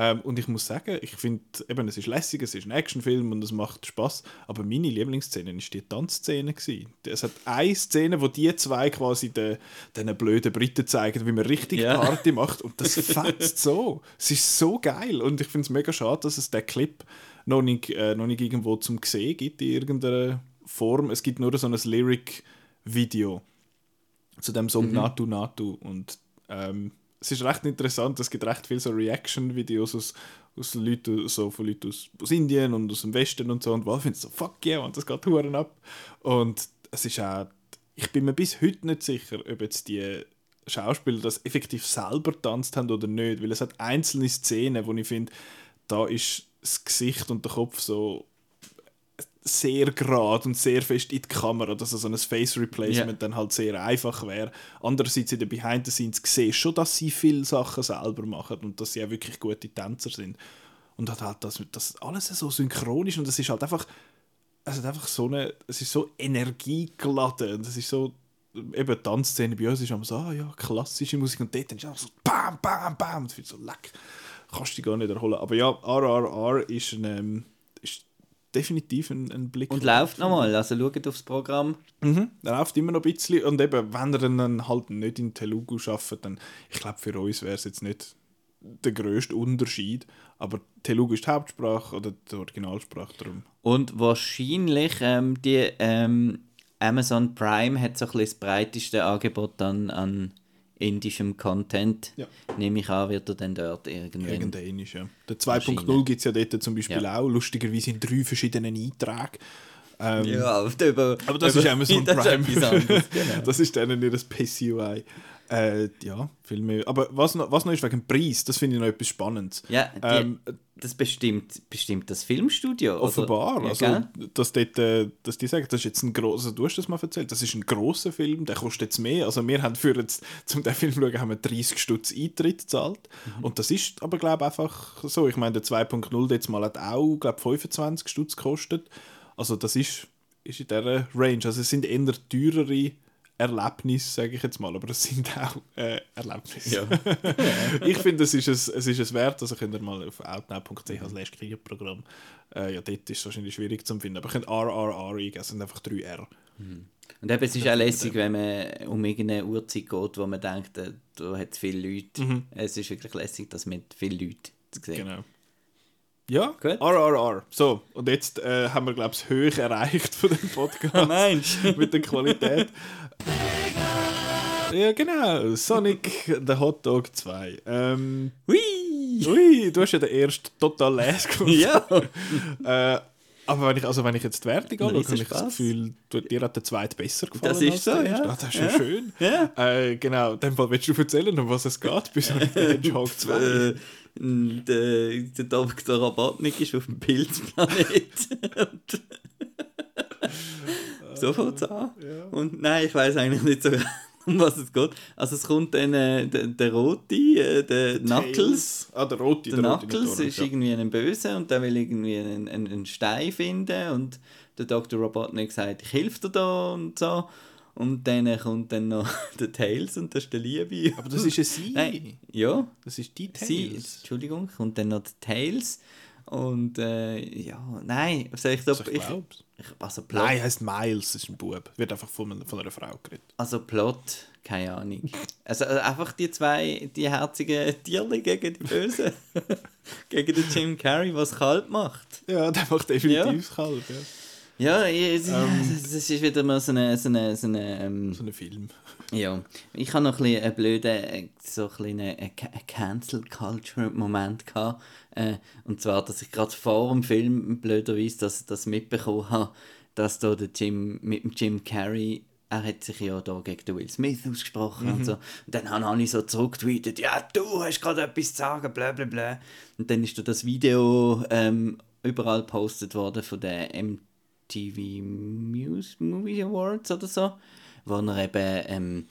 Ähm, und ich muss sagen, ich finde, eben, es ist lässig, es ist ein Actionfilm und es macht Spaß. Aber meine Lieblingsszene war die Tanzszene. gewesen. Es hat eine Szene, wo die zwei quasi den, den blöden Briten zeigen, wie man richtig Ja. Party macht. Und das fetzt so. Es ist so geil. Und ich finde es mega schade, dass es den Clip noch nicht, äh, noch nicht irgendwo zum Sehen gibt in irgendeiner Form. Es gibt nur so ein Lyric-Video zu dem Song Natu Natu. Und ähm, es ist recht interessant, es gibt recht viele so Reaction-Videos aus, aus Leuten, so von Leuten aus, aus Indien und aus dem Westen und so. Und Wolf findet so, fuck yeah, und das geht Huren ab. Und es ist auch, ich bin mir bis heute nicht sicher, ob jetzt die Schauspieler das effektiv selber tanzt haben oder nicht, weil es hat einzelne Szenen, wo ich finde, da ist das Gesicht und der Kopf so sehr gerade und sehr fest in die Kamera, dass so ein Face Replacement Ja. dann halt sehr einfach wäre. Andererseits in den Behind the Scenes sehe schon, dass sie viele Sachen selber machen und dass sie auch wirklich gute Tänzer sind. Und hat halt das, das alles so synchronisch und es ist halt einfach, es hat einfach so eine, es ist so energiegeladen und es ist so, eben die Tanzszene bei uns ist immer so, ah ja, klassische Musik und dort dann ist einfach so bam, bam, bam, das wird so leck, kannst du dich gar nicht erholen. Aber ja, RRR ist ein, ähm, definitiv ein, ein Blick. Und läuft nochmal, also schaut aufs Programm. Mhm, er läuft immer noch ein bisschen. Und eben, wenn er dann halt nicht in Telugu arbeitet, dann, ich glaube, für uns wäre es jetzt nicht der grösste Unterschied. Aber Telugu ist die Hauptsprache oder die Originalsprache darum. Und wahrscheinlich ähm, die ähm, Amazon Prime hat so ein bisschen das breiteste Angebot an, an indischem Content. Ja. Nehme ich an, wird er dann dort irgendwann. Irgendein ist ja. Der Maschine. 2.0 gibt es ja dort zum Beispiel Ja. auch, lustigerweise in drei verschiedenen Einträgen. Ähm, Ja, aber, über, Aber das über- ist Amazon das ist Prime. etwas anderes, genau. Das ist dann ihr PCUI. Äh, ja, viel mehr. Aber was noch, was noch ist wegen dem Preis, das finde ich noch etwas Spannendes. Ja, die, Ähm, das bestimmt, bestimmt das Filmstudio. oder? Offenbar. Ja, also, gell? dass, dort, äh, dass die sagen, das ist jetzt ein grosser, du hast das mal erzählt, das ist ein grosser Film, der kostet jetzt mehr. Also wir haben für jetzt, zum den Film zu schauen, haben wir 30 Stutz Eintritt gezahlt. Mhm. Und das ist aber, glaube ich, einfach so. Ich meine, der 2.0 jetzt mal hat auch, glaube 25 Stutz gekostet. Also das ist, ist in dieser Range. Also es sind eher teurere Erlebnisse, sage ich jetzt mal, aber es sind auch äh, Erlebnisse. ich finde, es ist es, es ist es wert, also könnt ihr mal auf outnow.ch slash Kriegerprogramm, äh, ja, dort ist es wahrscheinlich schwierig zu finden, aber ihr könnt RRR eingeben, es sind einfach 3 R. Und eben, es ist auch lässig, wenn man um irgendeine Uhrzeit geht, wo man denkt, äh, da hat es viele Leute. Es ist wirklich lässig, dass mit vielen Leuten zu sehen. Genau. Ja, Gut. RRR. So, und jetzt äh, haben wir, glaube ich, das Höch erreicht von dem Podcast. Meinst mit der Qualität. ja, genau. Sonic the Hot Dog 2. Ähm, Hui! ui, du hast ja den ersten total les gemacht. Ja! Äh, aber wenn ich, also wenn ich jetzt die Wertung anschaue, habe ich das. Gefühl, du, dir hat der zweite besser gefallen. Das ist so, ja. Ah, das ist ja, schön. Ja. Äh, genau, in dem Fall willst du erzählen, um was es geht, bis Sonic the Hedgehog 2. Äh, der, der Dr. Robotnik ist auf dem Pilzplanet. So fängt es an. Und nein, ich weiß eigentlich nicht so, um was es geht. Also es kommt dann äh, der, der Rote, äh, der Knuckles. Ah, der rote, Der der rote, Knuckles nicht ist irgendwie ein Böse und der will irgendwie einen, einen, einen Stein finden und der Dr. Robotnik sagt, ich helfe dir da und so. Und dann kommt dann noch der Tails und das ist der Liebe. Aber das ist ja sie. Nein, ja, Das ist die sie, Tails. Entschuldigung, kommt dann noch der Tails. Und äh, ja, nein, soll ich. Also ich ich, also Plot, Nein, heißt Miles, das ist ein Bub. Wird einfach von, einer- von einer Frau geredet. also Plot, keine Ahnung. Also äh, einfach die zwei, die herzigen Tierli gegen die Bösen. gegen den Jim Carrey, was kalt macht. Ja, der macht definitiv Ja. kalt. Ja. Ja, es, es ist wieder mal so eine, so eine, so eine ähm, So ein Film. Ja, ich habe noch ein bisschen einen blöden, äh, so ein einen Cancel Culture Moment gehabt. Äh, und zwar, dass ich gerade vor dem Film blöderweise das, das mitbekommen habe, dass da der Jim mit dem Jim Carrey er hat sich ja da gegen Will Smith ausgesprochen Mhm. und so. Und dann haben alle so zurückgetweetet, ja, du hast gerade etwas zu sagen, bla bla bla. Und dann ist da das Video ähm, überall gepostet worden von der MTV Muse Movie Awards oder so, wo er eben ähm,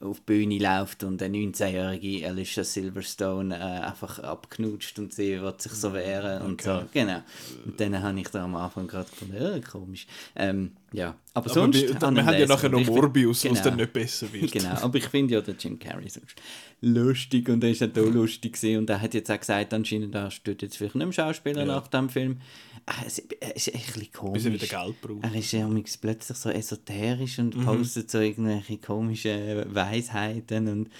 auf die Bühne läuft und eine 19-jährige Alicia Silverstone äh, einfach abknutscht und sie wird sich so wehren und so. Genau. Und dann habe ich da am Anfang gerade gefunden, äh, komisch. Ähm, ja, aber, Aber sonst... wir, wir haben ja lesen. nachher noch Morbius, genau. dann nicht besser wird. Genau, aber ich finde ja den Jim Carrey sonst lustig und er ist ja da lustig gewesen. und er hat jetzt auch gesagt, anscheinend er steht jetzt vielleicht nicht mehr Schauspieler nach dem Film. Ah, Es es ist echt ein bisschen komisch. Bis er wieder Geld braucht. Er ist ja plötzlich so esoterisch und Mhm. postet so irgendwelche komischen Weisheiten und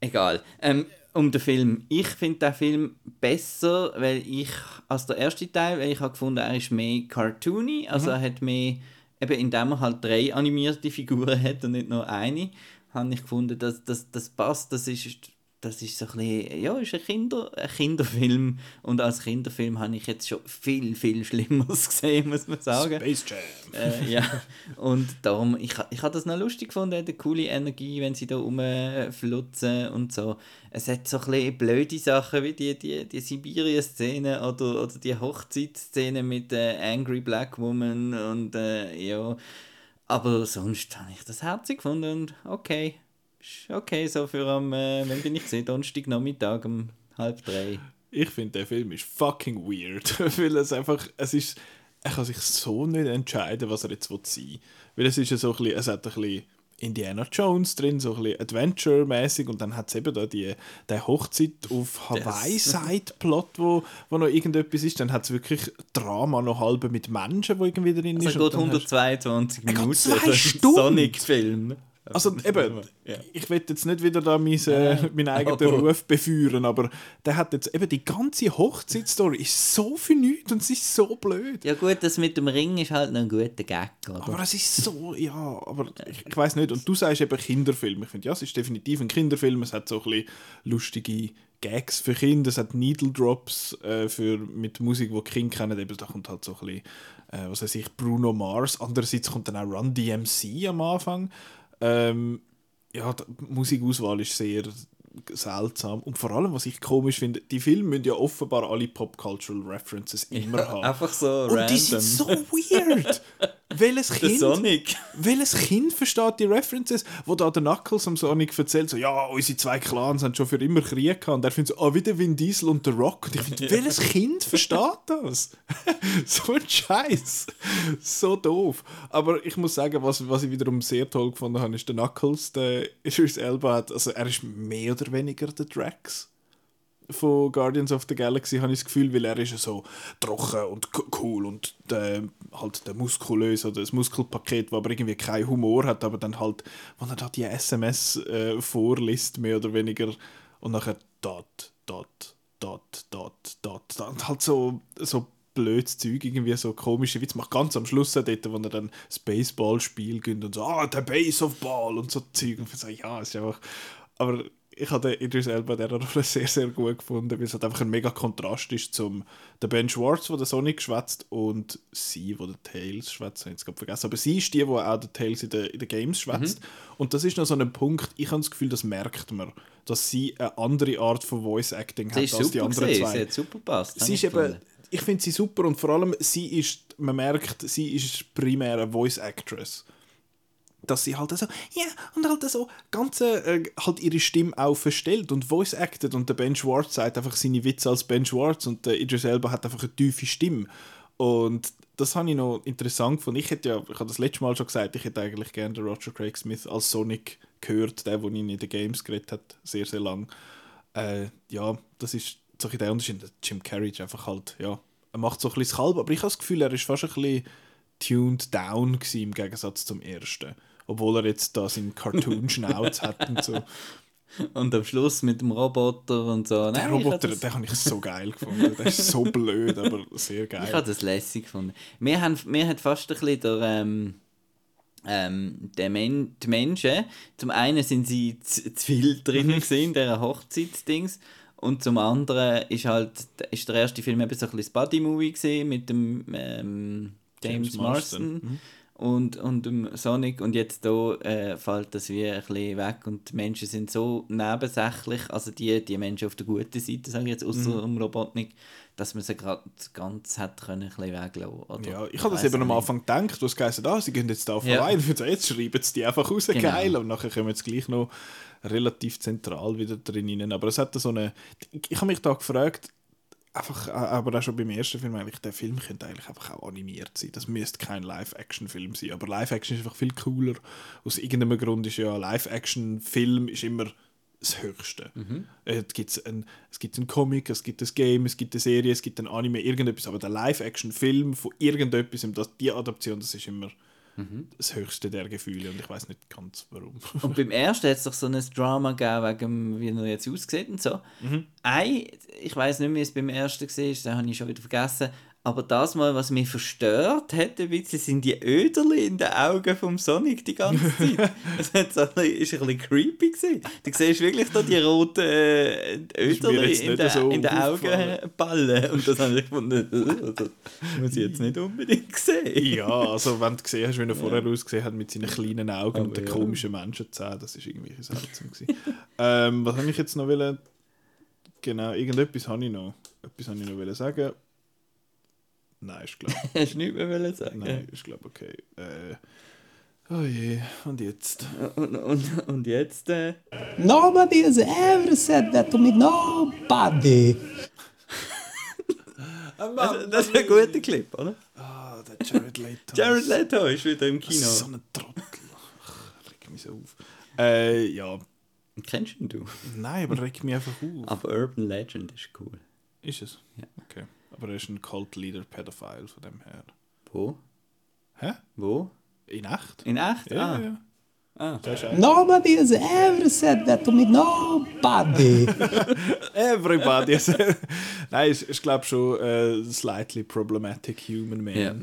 egal. Ähm, um den Film. Ich finde den Film besser, weil ich als der erste Teil, weil ich habe gefunden, er ist mehr cartoony, also er hat mehr, eben indem er halt drei animierte Figuren hat und nicht nur eine, habe ich gefunden, dass das, das passt, das ist das ist so ein bisschen, ja, ist ein, Kinder, ein Kinderfilm und als Kinderfilm habe ich jetzt schon viel, viel Schlimmeres gesehen, muss man sagen. Space Jam. Äh, ja, und darum, ich, ich habe das noch lustig gefunden, eine coole Energie, wenn sie da rumflutzen und so. Es hat so ein bisschen blöde Sachen wie die, die, die Sibirien-Szene oder, oder die Hochzeitsszene mit der Angry Black Woman und äh, ja. Aber sonst habe ich das herzig gefunden und okay. Okay, so für am, äh, wenn bin ich gesehen, Donnerstag Nachmittag um halb drei. Ich finde, der Film ist fucking weird. weil es einfach, es ist, er kann sich so nicht entscheiden, was er jetzt will sein will. Weil es ist ja so ein bisschen, es hat ein bisschen Indiana Jones drin, so ein bisschen Adventure-mäßig und dann hat es eben da die, der Hochzeit auf Hawaii-Side-Plot, wo, wo noch irgendetwas ist. Dann hat es wirklich Drama noch halb mit Menschen, wo irgendwie drin Also ist. geht dann hast- 122 geht Minuten. zwei also Stunden. Sonic-Film. Also eben, Ja. ich will jetzt nicht wieder da mein, äh, meinen eigenen aber- Ruf beführen, aber der hat jetzt eben die ganze Hochzeitsstory ist so für nichts und es ist so blöd. Ja gut, das mit dem Ring ist halt noch ein guter Gag, oder? Aber es ist so, ja, aber ich, ich weiß nicht. Und du sagst eben Kinderfilm. Ich finde, ja, es ist definitiv ein Kinderfilm. Es hat so ein bisschen lustige Gags für Kinder. Es hat Needle Drops äh, für, mit Musik, die die Kinder kennen. Eben, da kommt halt so ein bisschen, äh, was weiß ich, Bruno Mars. Andererseits kommt dann auch Run DMC am Anfang. Ähm, ja, die Musikauswahl ist sehr seltsam. Und vor allem, was ich komisch finde, die Filme müssen ja offenbar alle Pop-Cultural References immer haben. Einfach so Und random. die sind so weird. Welches Der Kind, Sonic. welches Kind versteht die References, wo da der Knuckles am Sonic erzählt, so, ja, unsere zwei Clans haben schon für immer Krieg gehabt. Und er findet so, ah, wie der Vin Diesel und der Rock. Und ich finde, welches Kind versteht das? so ein Scheiß. So doof. Aber ich muss sagen, was, was ich wiederum sehr toll gefunden habe, ist der Knuckles, der Idris Elba hat, also er ist mehr oder weniger der Drax von Guardians of the Galaxy habe ich das Gefühl, weil er ist so trocken und co- cool und der, halt der muskulös oder das Muskelpaket, wo aber irgendwie keinen Humor hat, aber dann halt, wenn er da die SMS äh, vorliest, mehr oder weniger und nachher dot, dot, dot, dot, dot und halt so, so blödes Zeug, irgendwie so komische Witz macht. Ganz am Schluss dort, wo er dann das Baseballspiel gönnt und so, ah, der Base of Ball und so Zeug. Und so, ja, ist einfach, aber ich habe den Idris Elba der Rolle sehr, sehr gut gefunden, weil es halt einfach ein mega Kontrast ist zum der Ben Schwartz, der Sonic schwätzt und sie, wo der Tails schwätzt, habe ich jetzt gerade vergessen, aber sie ist die, die auch der Tails in den in den Games schwätzt und das ist noch so ein Punkt, ich habe das Gefühl, das merkt man, dass sie eine andere Art von Voice Acting Sie hat als die anderen gesehen, zwei sie hat super gepasst. sie ist eben, ich finde sie super und vor allem sie ist, man merkt, sie ist primär eine Voice Actress. Dass sie halt so, ja, und halt so ganz äh, halt ihre Stimme auch verstellt und Voice acted und der Ben Schwartz sagt einfach seine Witze als Ben Schwartz und der Idris Elba hat einfach eine tiefe Stimme. Und das habe ich noch interessant gefunden. Ich hätte ja, ich habe das letzte Mal schon gesagt, ich hätte eigentlich gerne den Roger Craig Smith als Sonic gehört, der, der ihn in den Games geredet hat, sehr, sehr lang. Äh, ja, das ist so ein der Unterschied. Jim Carrey ist einfach halt, ja, er macht so ein bisschen das Kalb, aber ich habe das Gefühl, er ist fast ein bisschen tuned down gewesen, im Gegensatz zum ersten. Obwohl er jetzt da seinen Cartoon-Schnauz hat und so. Und am Schluss mit dem Roboter und so. Der Nein, Roboter, das, den habe ich so geil gefunden. Der ist so blöd, aber sehr geil. ich habe das lässig gefunden. Mir, haben, mir hat fast ein bisschen der, ähm, ähm, der Men die Menschen, zum einen sind sie zu, zu viel drin in dieser Hochzeitsdings und zum anderen ist halt ist der erste Film eben so ein bisschen das Buddy-Movie mit dem ähm, James, James Marsden. Marsden. Und, und dem Sonic und jetzt da äh, fällt das wie ein bisschen weg und die Menschen sind so nebensächlich, also die, die Menschen auf der guten Seite, sage ich jetzt, außer Mhm. dem Robotnik, dass man sie gerade ganz hat können ein bisschen weglassen oder, Ja, ich habe das eben am Anfang gedacht, du hast gesagt, ah, sie gehen jetzt da Ja. Ja. jetzt schreiben sie die einfach raus, Genau. geil, und nachher kommen jetzt gleich noch relativ zentral wieder drin rein. Aber es hat so eine, ich, ich habe mich da gefragt, einfach, äh, aber auch schon beim ersten Film eigentlich, der Film könnte eigentlich einfach auch animiert sein. Das müsste kein Live-Action-Film sein, aber Live-Action ist einfach viel cooler. Aus irgendeinem Grund ist ja Live-Action-Film ist immer das Höchste. Äh, Es, gibt ein, es gibt einen Comic, es gibt ein Game, es gibt eine Serie, es gibt ein Anime, irgendetwas, aber der Live-Action-Film von irgendetwas, das, die Adaption, das ist immer das Höchste der Gefühle und ich weiß nicht ganz warum. Und beim ersten hat es doch so ein Drama gegeben, wegen wie er jetzt aussieht und so. Ein, ich weiß nicht mehr, wie es beim ersten war, das habe ich schon wieder vergessen. Aber das mal, was mich verstört hat, ein bisschen, sind die Öderli in den Augen vom Sonic die ganze Zeit. Es hat so ein bisschen- ist ein bisschen creepy gewesen. Du siehst wirklich da die roten äh, Öderli in, den- so in den Augen ballen. Und das habe ich gefunden, das muss ich jetzt nicht unbedingt sehen. ja, also wenn du gesehen hast, wie er vorher ausgesehen hat mit seinen kleinen Augen und Aber den ja. komischen Menschenzähnen, das ist irgendwie seltsam ähm, was habe ich jetzt noch wollen? Genau, irgendetwas habe ich noch. Etwas habe ich noch wollen sagen. Nein, ist glaube Hast du nichts mehr wollen sagen? Nein, ist glaube okay. Äh, oh je, und jetzt? Und, und, und jetzt... Äh, Nobody has ever said that to me. Nobody. also, das ist ein guter Clip, oder? Ah, der Jared Leto. Jared Leto ist wieder im Kino. ist so ein Trottel. Ach, regt mich so auf. Äh, ja, Kennst ihn du? nein, aber regt mich einfach auf. Aber Urban Legend ist cool. Ist es? Ja. Okay. Aber er ist ein Cult Leader Pedophile von dem her. Wo? Hä? Wo? In echt? In echt? Ja, ah. ja. Ah. Nobody has ever said that to me. Nobody. Everybody. has- Nein, ist, ist glaube schon äh, slightly problematic human man. Ja.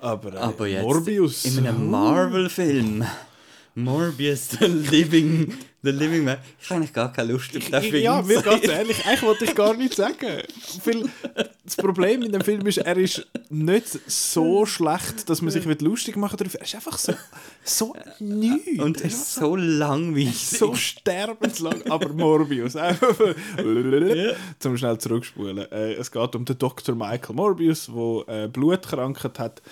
Aber, äh, Aber jetzt Morbius. in einem Marvel-Film. Morbius, the living, the living man. Ich habe eigentlich gar keine Lust auf den Film. Ja, mir ganz ehrlich, eigentlich wollte ich gar nicht sagen. Das Problem in dem Film ist, er ist nicht so schlecht, dass man sich wird lustig machen darüber. Er ist einfach so, so nichts. Und Er ist so langweilig. so sterbenslang, aber Morbius. Einfach Zum schnell zurückspulen. Äh, es geht um den Dr. Michael Morbius, der äh, Blutkrankheit hat.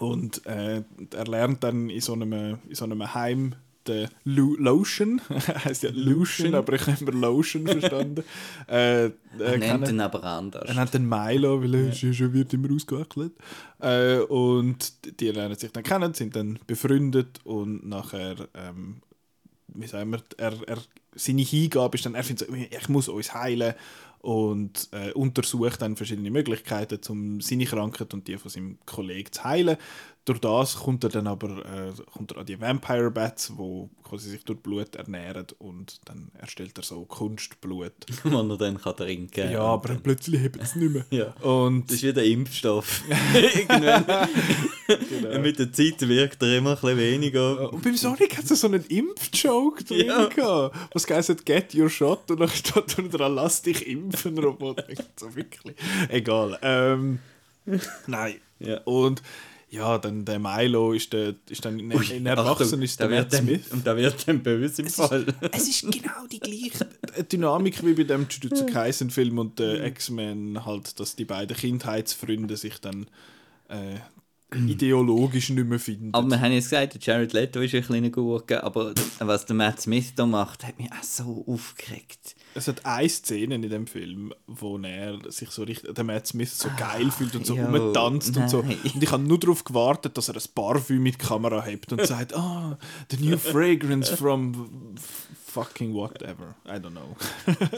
Und äh, er lernt dann in so einem, in so einem Heim den Lu Lotion, heißt ja Lucian, aber ich habe immer Lotion verstanden. Äh, äh, Er nennt ihn aber anders. er nennt den Milo, weil er ja. schon wird immer ausgewackelt. Äh, und die lernen sich dann kennen, sind dann befreundet und nachher, ähm, wie sagen wir, er, er, seine Hingabe ist dann, er findet so, ich muss uns heilen und äh, untersucht dann verschiedene Möglichkeiten, um seine Krankheit und die von seinem Kollegen zu heilen. Durch das kommt er dann aber äh, kommt er an die Vampire Bats, wo quasi sich durch Blut ernähren und dann erstellt er so Kunstblut. man er dann kann trinken Ja, aber plötzlich hebt es nicht mehr. Ja. Und Das ist wie der Impfstoff. Genau. Mit der Zeit wirkt er immer ein bisschen weniger. Und beim Sonic hat es so einen Impfjoke drin Ja. gehabt. Was heisst, get your shot und dann steht da dran, lass dich impfen, Roboter. so wirklich. Egal. Ähm, nein. Ja. Und ja, dann der Milo ist, der, ist dann in, in Erwachsenen ist der Matt dann- Smith. Und da wird dann böse im Fall. Es ist genau die gleiche Dynamik wie bei dem Jujutsu Kaisen Film und Mhm. der X-Men halt, dass die beiden Kindheitsfreunde sich dann äh, ideologisch nicht mehr finden. Aber wir haben jetzt gesagt, der Jared Leto ist ein kleiner Gurke, aber was der Matt Smith da macht, hat mich auch so aufgeregt. Es hat eine Szene in dem Film, wo er sich so richtig, der Matt Smith so geil fühlt und so jo, rumtanzt und so. nein. Und ich habe nur darauf gewartet, dass er ein Parfüm mit Kamera hebt und sagt, ah, the new fragrance from fucking whatever. I don't know.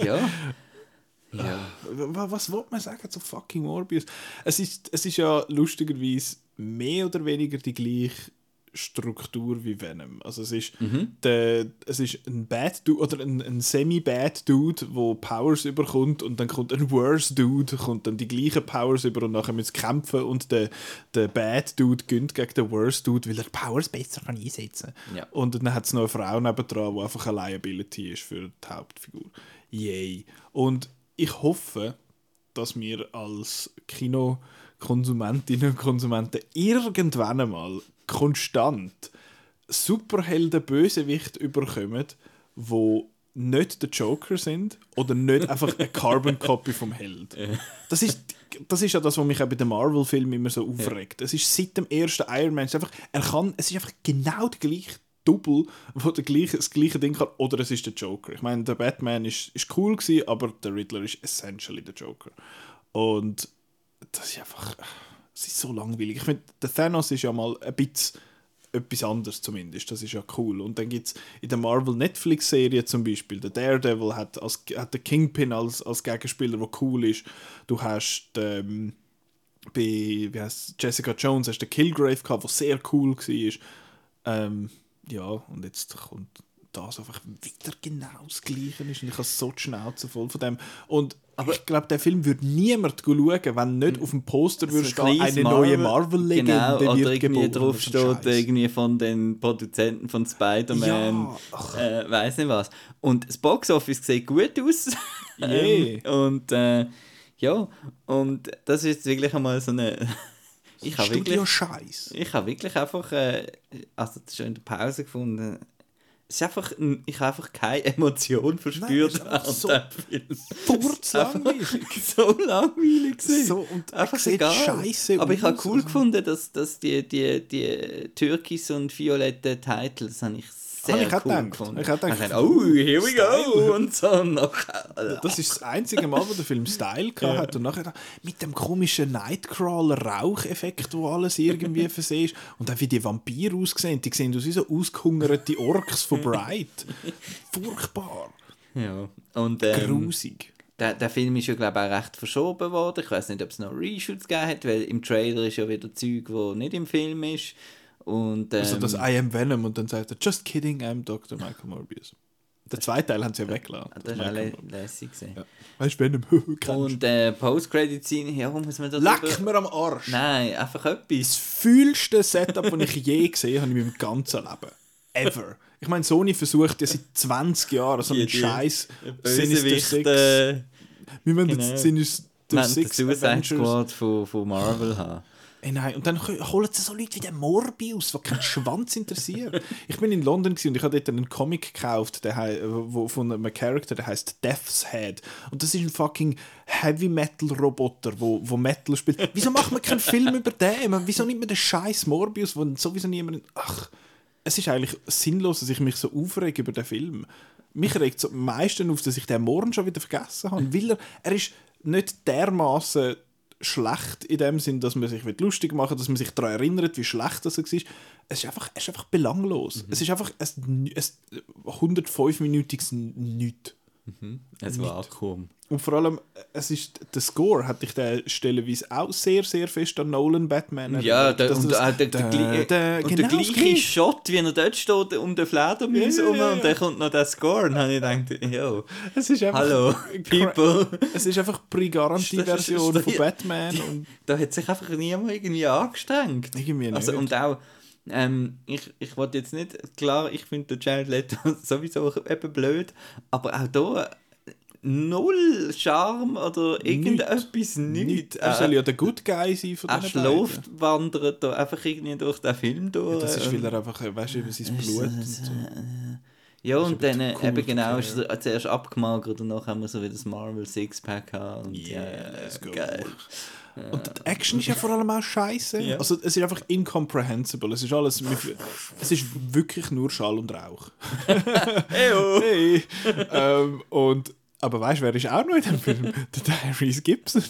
Ja. ja. Wa- Was wollte man sagen zu fucking Morbius? Es ist, es ist ja lustigerweise mehr oder weniger die gleiche Struktur wie Venom. Also es ist, der, es ist ein Bad Dude oder ein, ein Semi-Bad Dude, der Powers überkommt und dann kommt ein Worse Dude, kommt dann die gleichen Powers über und nachher müssen sie kämpfen und der, der Bad Dude gönnt gegen den Worse Dude, weil er Powers besser kann einsetzen kann. Ja. Und dann hat es noch eine Frau nebendran, die einfach eine Liability ist für die Hauptfigur. Yay. Und ich hoffe, dass wir als Konsumentinnen und Konsumenten irgendwann einmal konstant Superhelden Bösewicht überkommen, wo nicht der Joker sind oder nicht einfach eine Carbon Copy vom Held. Das ist, das ist ja das, was mich auch bei den Marvel-Filmen immer so aufregt. Es ist seit dem ersten Iron Man, es ist einfach, er kann, es ist einfach genau der gleiche Double, wo der gleiche, das gleiche Ding kann, oder es ist der Joker. Ich meine, der Batman ist, ist cool gewesen, aber der Riddler ist essentially der Joker. Und das ist einfach, es ist so langweilig. Ich finde, der Thanos ist ja mal ein bisschen etwas anderes zumindest. Das ist ja cool. Und dann gibt es in der Marvel-Netflix-Serie zum Beispiel, der Daredevil hat, als, hat den Kingpin als, als Gegenspieler, der cool ist. Du hast ähm, bei wie Jessica Jones hast den Killgrave gehabt, der sehr cool war. Ähm, ja, und jetzt kommt das einfach wieder genau das Gleiche und ich habe so die Schnauze voll von dem. Und aber ich glaube, der Film würde niemand schauen, wenn nicht auf dem Poster würde stehen, eine neue Marvel-Legende genau, oder wird irgendwie geboren. drauf Das ist ein steht, Scheiß. irgendwie von den Produzenten von Spider-Man, Ja, äh, weiß nicht was. Und das Boxoffice sieht gut aus. Yeah. ähm, und äh, ja, und das ist jetzt wirklich einmal so eine... ich habe wirklich, Scheiß. ich habe wirklich einfach, äh, also das schon in der Pause gefunden, es ist einfach, ich habe einfach keine Emotion verspürt es ist einfach während so. Furzlangweilig. so langweilig gewesen. So, und einfach sieht egal. scheisse Aber ich habe cool also. gefunden, dass, dass die, die, die türkis und violette Titel, das habe ich sehr ich cool gedacht. gefunden. Ich habe gedacht, dachte, oh, here we go und so. Noch, Das ist das einzige Mal, wo der Film Style gehabt hat. Und nachher mit dem komischen Nightcrawler-Raucheffekt, wo alles irgendwie versehen ist. Und auch wie die Vampire aussehen. Die sehen aus wie so ausgehungerte Orks von Bright. Furchtbar. ja. Und ähm, Grusig. der, der Film ist ja, glaube ich, auch recht verschoben worden. Ich weiß nicht, ob es noch Reshoots gegeben hat, weil im Trailer ist ja wieder Zeug, wo nicht im Film ist. Und, ähm, Also das I am Venom und dann sagt er, just kidding, I'm Dr. Michael Morbius. Der zweite Teil haben sie ja weggelassen. das war auch lä- lässig. Ja. Weißt du, Venom? Und äh, Post-Credit-Scene, ja, wo muss man da Leck drüber- mir am Arsch. Nein, einfach etwas. das fühlste Setup, das ich je gesehen habe in meinem ganzen Leben. Ever. Ich meine, Sony versucht ja seit 20 Jahren so einen Scheiß Sinister Six. äh, Wir müssen genau. jetzt Sinister Six Suicide Avengers. Squad von, von Marvel haben. Ey, nein, und dann ho- holen sie so Leute wie den Morbius, die keinen Schwanz interessiert. Ich bin in London und ich habe dort einen Comic gekauft, der wo, von einem Charakter, der heißt Death's Head. Und das ist ein fucking Heavy Metal Roboter, wo, wo Metal spielt. Wieso macht man keinen Film über den? Man, wieso nimmt man den scheiß Morbius, wo sowieso niemand. Ach, es ist eigentlich sinnlos, dass ich mich so aufrege über den Film. Mich regt so am meisten auf, dass ich den morgen schon wieder vergessen habe. Weil er, er ist nicht dermaßen schlecht in dem Sinn, dass man sich lustig machen dass man sich daran erinnert, wie schlecht das war. Es ist einfach, es ist einfach belanglos. Es ist einfach ein, ein 105-minütiges Nichts. Ein Vakuum. Und vor allem, es ist, der Score hat dich der stellenweise auch sehr, sehr fest an Nolan Batman Ja, erinnert. der, Dass und, das- äh, der, der, der- der- und genau der gleiche. Shot, wie er dort steht, um den Fledermaus Ja, ja, herum ja, und dann ja. kommt noch der Score. Und dann habe ich gedacht, yo, Es ist einfach hallo, people. Es ist einfach die ist- von Batman. Und Da hat sich einfach niemand irgendwie angestrengt. Irgendwie Also, nicht. und auch, ähm, ich, ich wollte jetzt nicht, klar, ich finde der Jared Leto sowieso eben blöd, aber auch da null Charme oder irgendetwas nicht. nicht. Er soll ja der Good Guy sein von Er schläft, wandert da einfach irgendwie durch den Film durch. Das ist, weil er einfach, äh, weißt du, über sein Blut und so. Ja, und dann aber äh, cool eben genau, cool, ist er zuerst abgemagert und nachher haben wir so wie das Marvel Sixpack haben. Und ja, Yeah, let's go. geil. Und die Action ist ja vor allem auch scheiße. Ja. Also es ist einfach incomprehensible. Es ist alles, es ist wirklich nur Schall und Rauch. Hey. ähm, und, aber weißt du, wer ist auch noch in dem Film? Der Tyrese Gibson.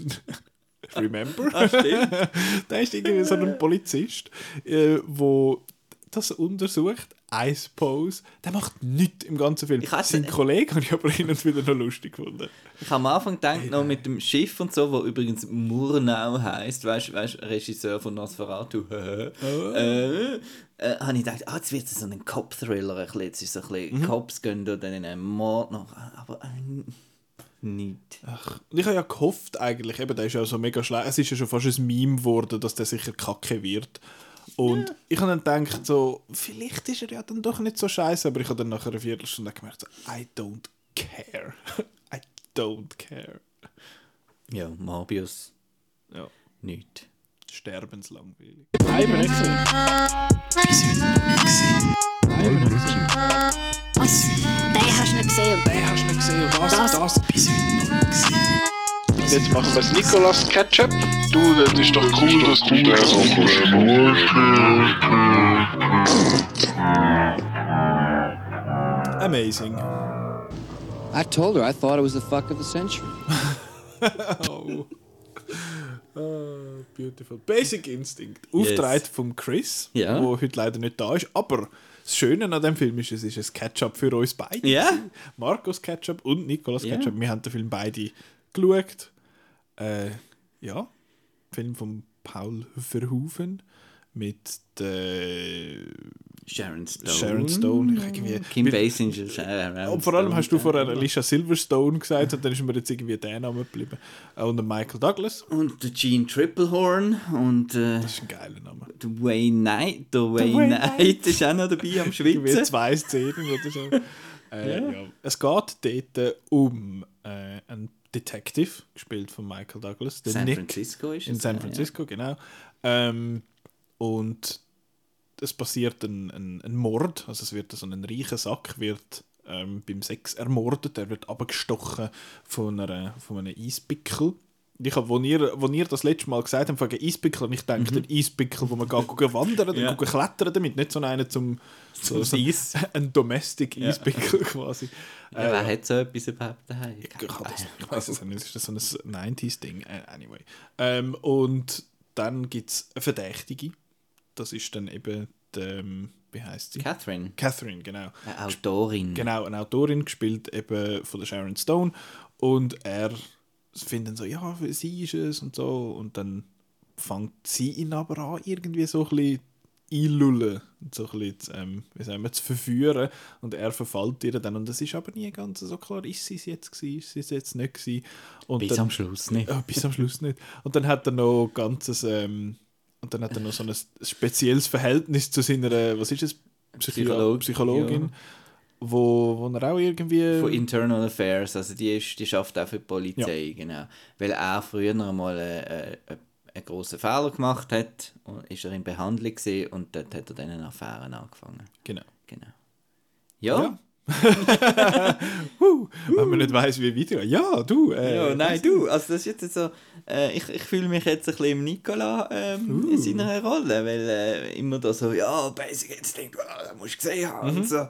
Remember? Ah. Der ist irgendwie so ein Polizist, äh, wo das untersucht. Ice Pose. Der macht nichts im ganzen Film. Ich hasse- Sein Kollege habe ich aber hin und wieder noch lustig gefunden. Ich habe am Anfang gedacht, noch mit dem Schiff und so, wo übrigens Murnau heisst, weißt du, Regisseur von Nosferatu, äh, äh, habe ich gedacht, ah, jetzt wird es so ein Cop-Thriller, ein bisschen. jetzt ist so ein bisschen Cops gehen da dann in einen Mord noch, aber äh, nicht. Und ich habe ja gehofft eigentlich, eben, der ist ja so mega schlecht. Es ist ja schon fast ein Meme geworden, dass der sicher kacke wird. Und ich habe dann gedacht, so, vielleicht ist er ja dann doch nicht so scheiße, aber ich habe dann nach einer Viertelstunde gemerkt, so, I don't care. I don't care. Ja, Morbius, Ja. nicht. sterbenslangweilig. Einmal nicht gesehen. Was? Den hast du nicht gesehen. Den hast du nicht gesehen, und das, Das- das, Jetzt machen wir das Nicolas Ketchup. Du, das ist doch cool, dass du das Amazing. I told her I thought it was the fuck of the century. Oh. Ah, beautiful. Basic Instinct. Auftrag vom Chris, Ja. wo heute leider nicht da ist. Aber das Schöne an dem Film ist, es ist ein Ketchup für uns beide. Ja. Markus Ketchup und Nicolas Ja. Ketchup. Wir haben den Film beide geschaut. Äh, ja. Film von Paul Verhoeven mit der Sharon Stone. Sharon Stone. Irgendwie, Kim Basinger. Sharon und vor allem Stone. hast du vorher Alicia Silverstone gesagt und dann ist mir jetzt irgendwie der Name geblieben. Äh, Und der Michael Douglas. Und der Gene Triplehorn und äh, Das ist ein geiler Name. der Wayne Knight. Der Wayne, Wayne Knight ist auch noch dabei am Schwitzen. zwei Szenen oder so. äh, ja. Es geht dort um äh, einen Detective, gespielt von Michael Douglas. Den San Nick Francisco ist in es, San ja, Francisco, genau. Ähm, und es passiert ein, ein, ein Mord, also es wird so ein reicher Sack wird ähm, beim Sex ermordet, er wird abgestochen von, einer, von einem Eispickel. Ich habe, wo ihr, wo ihr das letzte Mal gesagt habt, wegen Eispickel, und ich denke, der Eispickel, wo man geht gucken wandern, Mhm. Ja. ja. klettern damit, nicht so einen zum, so, so Eis. ein Domestic Eispickel quasi. Ja, Äh, wer hat so etwas überhaupt daheim? ich, kann das, ich weiß es nicht, ist das so ein 90s-Ding? Äh, Anyway. Ähm, und dann gibt es eine Verdächtige. Das ist dann eben, die, ähm, wie heißt sie? Catherine, Catherine, genau. eine Autorin. Genau, eine Autorin, gespielt eben von der Sharon Stone. Und er findet so, ja, sie ist es und so. Und dann fängt sie ihn aber an, irgendwie so ein bisschen einlullen und so ein bisschen, zu, ähm, wie sagen wir, zu verführen. Und er verfällt ihr dann. Und es ist aber nie ganz so klar, ist sie es jetzt gewesen, ist sie es jetzt nicht gewesen. Und Bis dann, am Schluss nicht. ja, bis am Schluss nicht. Und dann hat er noch ganzes, ähm, und dann hat er noch so ein spezielles Verhältnis zu seiner, was ist es? Psycho Psycholog- Psychologin, ja. Wo, wo er auch irgendwie. Von Internal Affairs, also die, ist, die schafft auch für die Polizei, genau. Weil er früher mal äh, äh, einen grossen Fehler gemacht hat, und ist er in Behandlung gewesen, und dort hat er dann eine Affäre angefangen. genau. Genau. Ja, Ja. Wenn man nicht weiß, wie weiter. Ja, du. Äh, Ja, nein, du, also das ist jetzt so, äh, ich, ich fühle mich jetzt ein bisschen im Nikola ähm, Uh. in seiner Rolle, weil äh, immer da so, ja, Basic Instinct, oh, das musst du gesehen haben, Mhm. und so,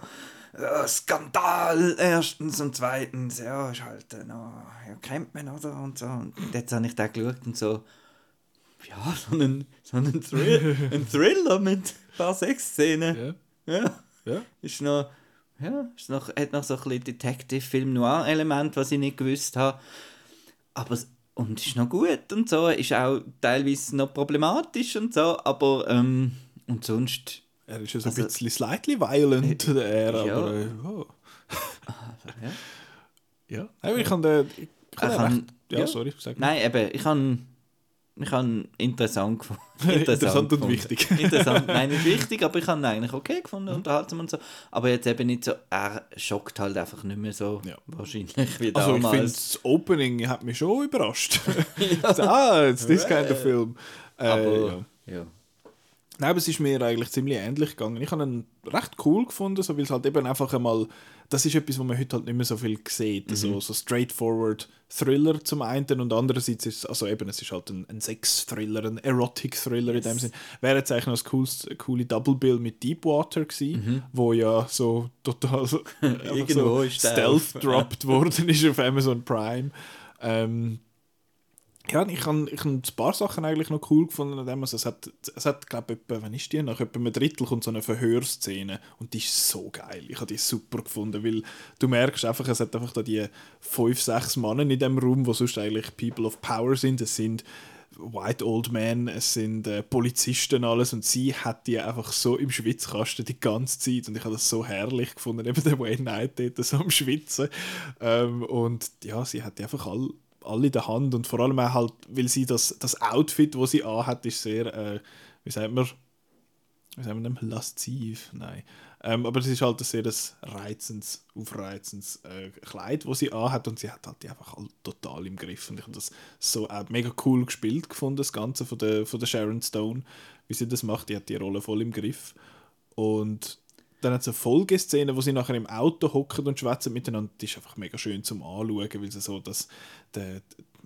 ja, Skandal erstens und zweitens, ja, ist halt äh, noch, ja, kennt man, oder, und so, und jetzt habe ich da geschaut und so, ja, so einen, so einen Thrill, ein Thriller mit ein paar Sexszenen, Ja. ja. Ja. Ist noch, ja, ist noch, hat noch so ein bisschen Detective-Film-Noir-Element, was ich nicht gewusst habe. Aber es- und ist noch gut und so, ist auch teilweise noch problematisch und so, aber ähm, und sonst, Er ist ja so Also- ein bisschen slightly violent, er, Ja. aber. Äh, oh. ja. Ja, Nein, ich kann den. Ich den kann- recht, ja, ja. sorry, sag Nein, eben, ich habe ich han interessant gefunden. Interessant und gefunden. wichtig. interessant, nein, nicht wichtig, aber ich habe ihn eigentlich okay gefunden, unterhaltsam und so. Aber jetzt eben nicht so, er schockt halt einfach nicht mehr so Ja. wahrscheinlich wie Also ich finde, damals. das Opening hat mich schon überrascht. so, ah, it's this kind of film. Äh, aber, ja. ja. Nein, aber es ist mir eigentlich ziemlich ähnlich gegangen. Ich habe ihn recht cool gefunden, so, weil es halt eben einfach einmal, das ist etwas, was man heute halt nicht mehr so viel sieht. Mhm. So, so straightforward Thriller zum einen und andererseits ist es, also eben, es ist halt ein, ein Sex-Thriller, ein Erotic-Thriller in dem Sinn. Wäre jetzt eigentlich noch das coolste, coole Double Bill mit Deepwater gewesen, wo ja so total so, Mhm. Auf- stealth-dropped worden ist auf Amazon Prime. Ähm, ja, ich habe ich ein paar Sachen eigentlich noch cool gefunden dem. Also es hat, es hat glaube ich, etwa, wann ist die? Nach etwa einem Drittel kommt so eine Verhörszene und die ist so geil. Ich habe die super gefunden, weil du merkst einfach, es hat einfach da die fünf, sechs Männer in dem Raum, wo sonst eigentlich People of Power sind. Es sind White Old Men, es sind äh, Polizisten alles und sie hat die einfach so im Schwitzkasten die ganze Zeit und ich habe das so herrlich gefunden, eben der Wayne Knight dort so am Schwitzen ähm, und ja, sie hat die einfach all, alle in der Hand und vor allem auch halt, weil sie das, das Outfit, das sie anhat, ist sehr, äh, wie sagt man, wie sagen wir dem, lasziv, nein, Ähm, aber es ist halt ein sehr reizendes, aufreizendes äh, Kleid, das sie anhat und sie hat halt die einfach alle total im Griff. Und ich habe das so äh, mega cool gespielt gefunden, das Ganze von der, von der Sharon Stone, wie sie das macht. Die hat die Rolle voll im Griff. Und dann hat es eine Folgeszene, wo sie nachher im Auto hocken und schwätzen miteinander. Die ist einfach mega schön zum Anschauen, weil sie so das, der,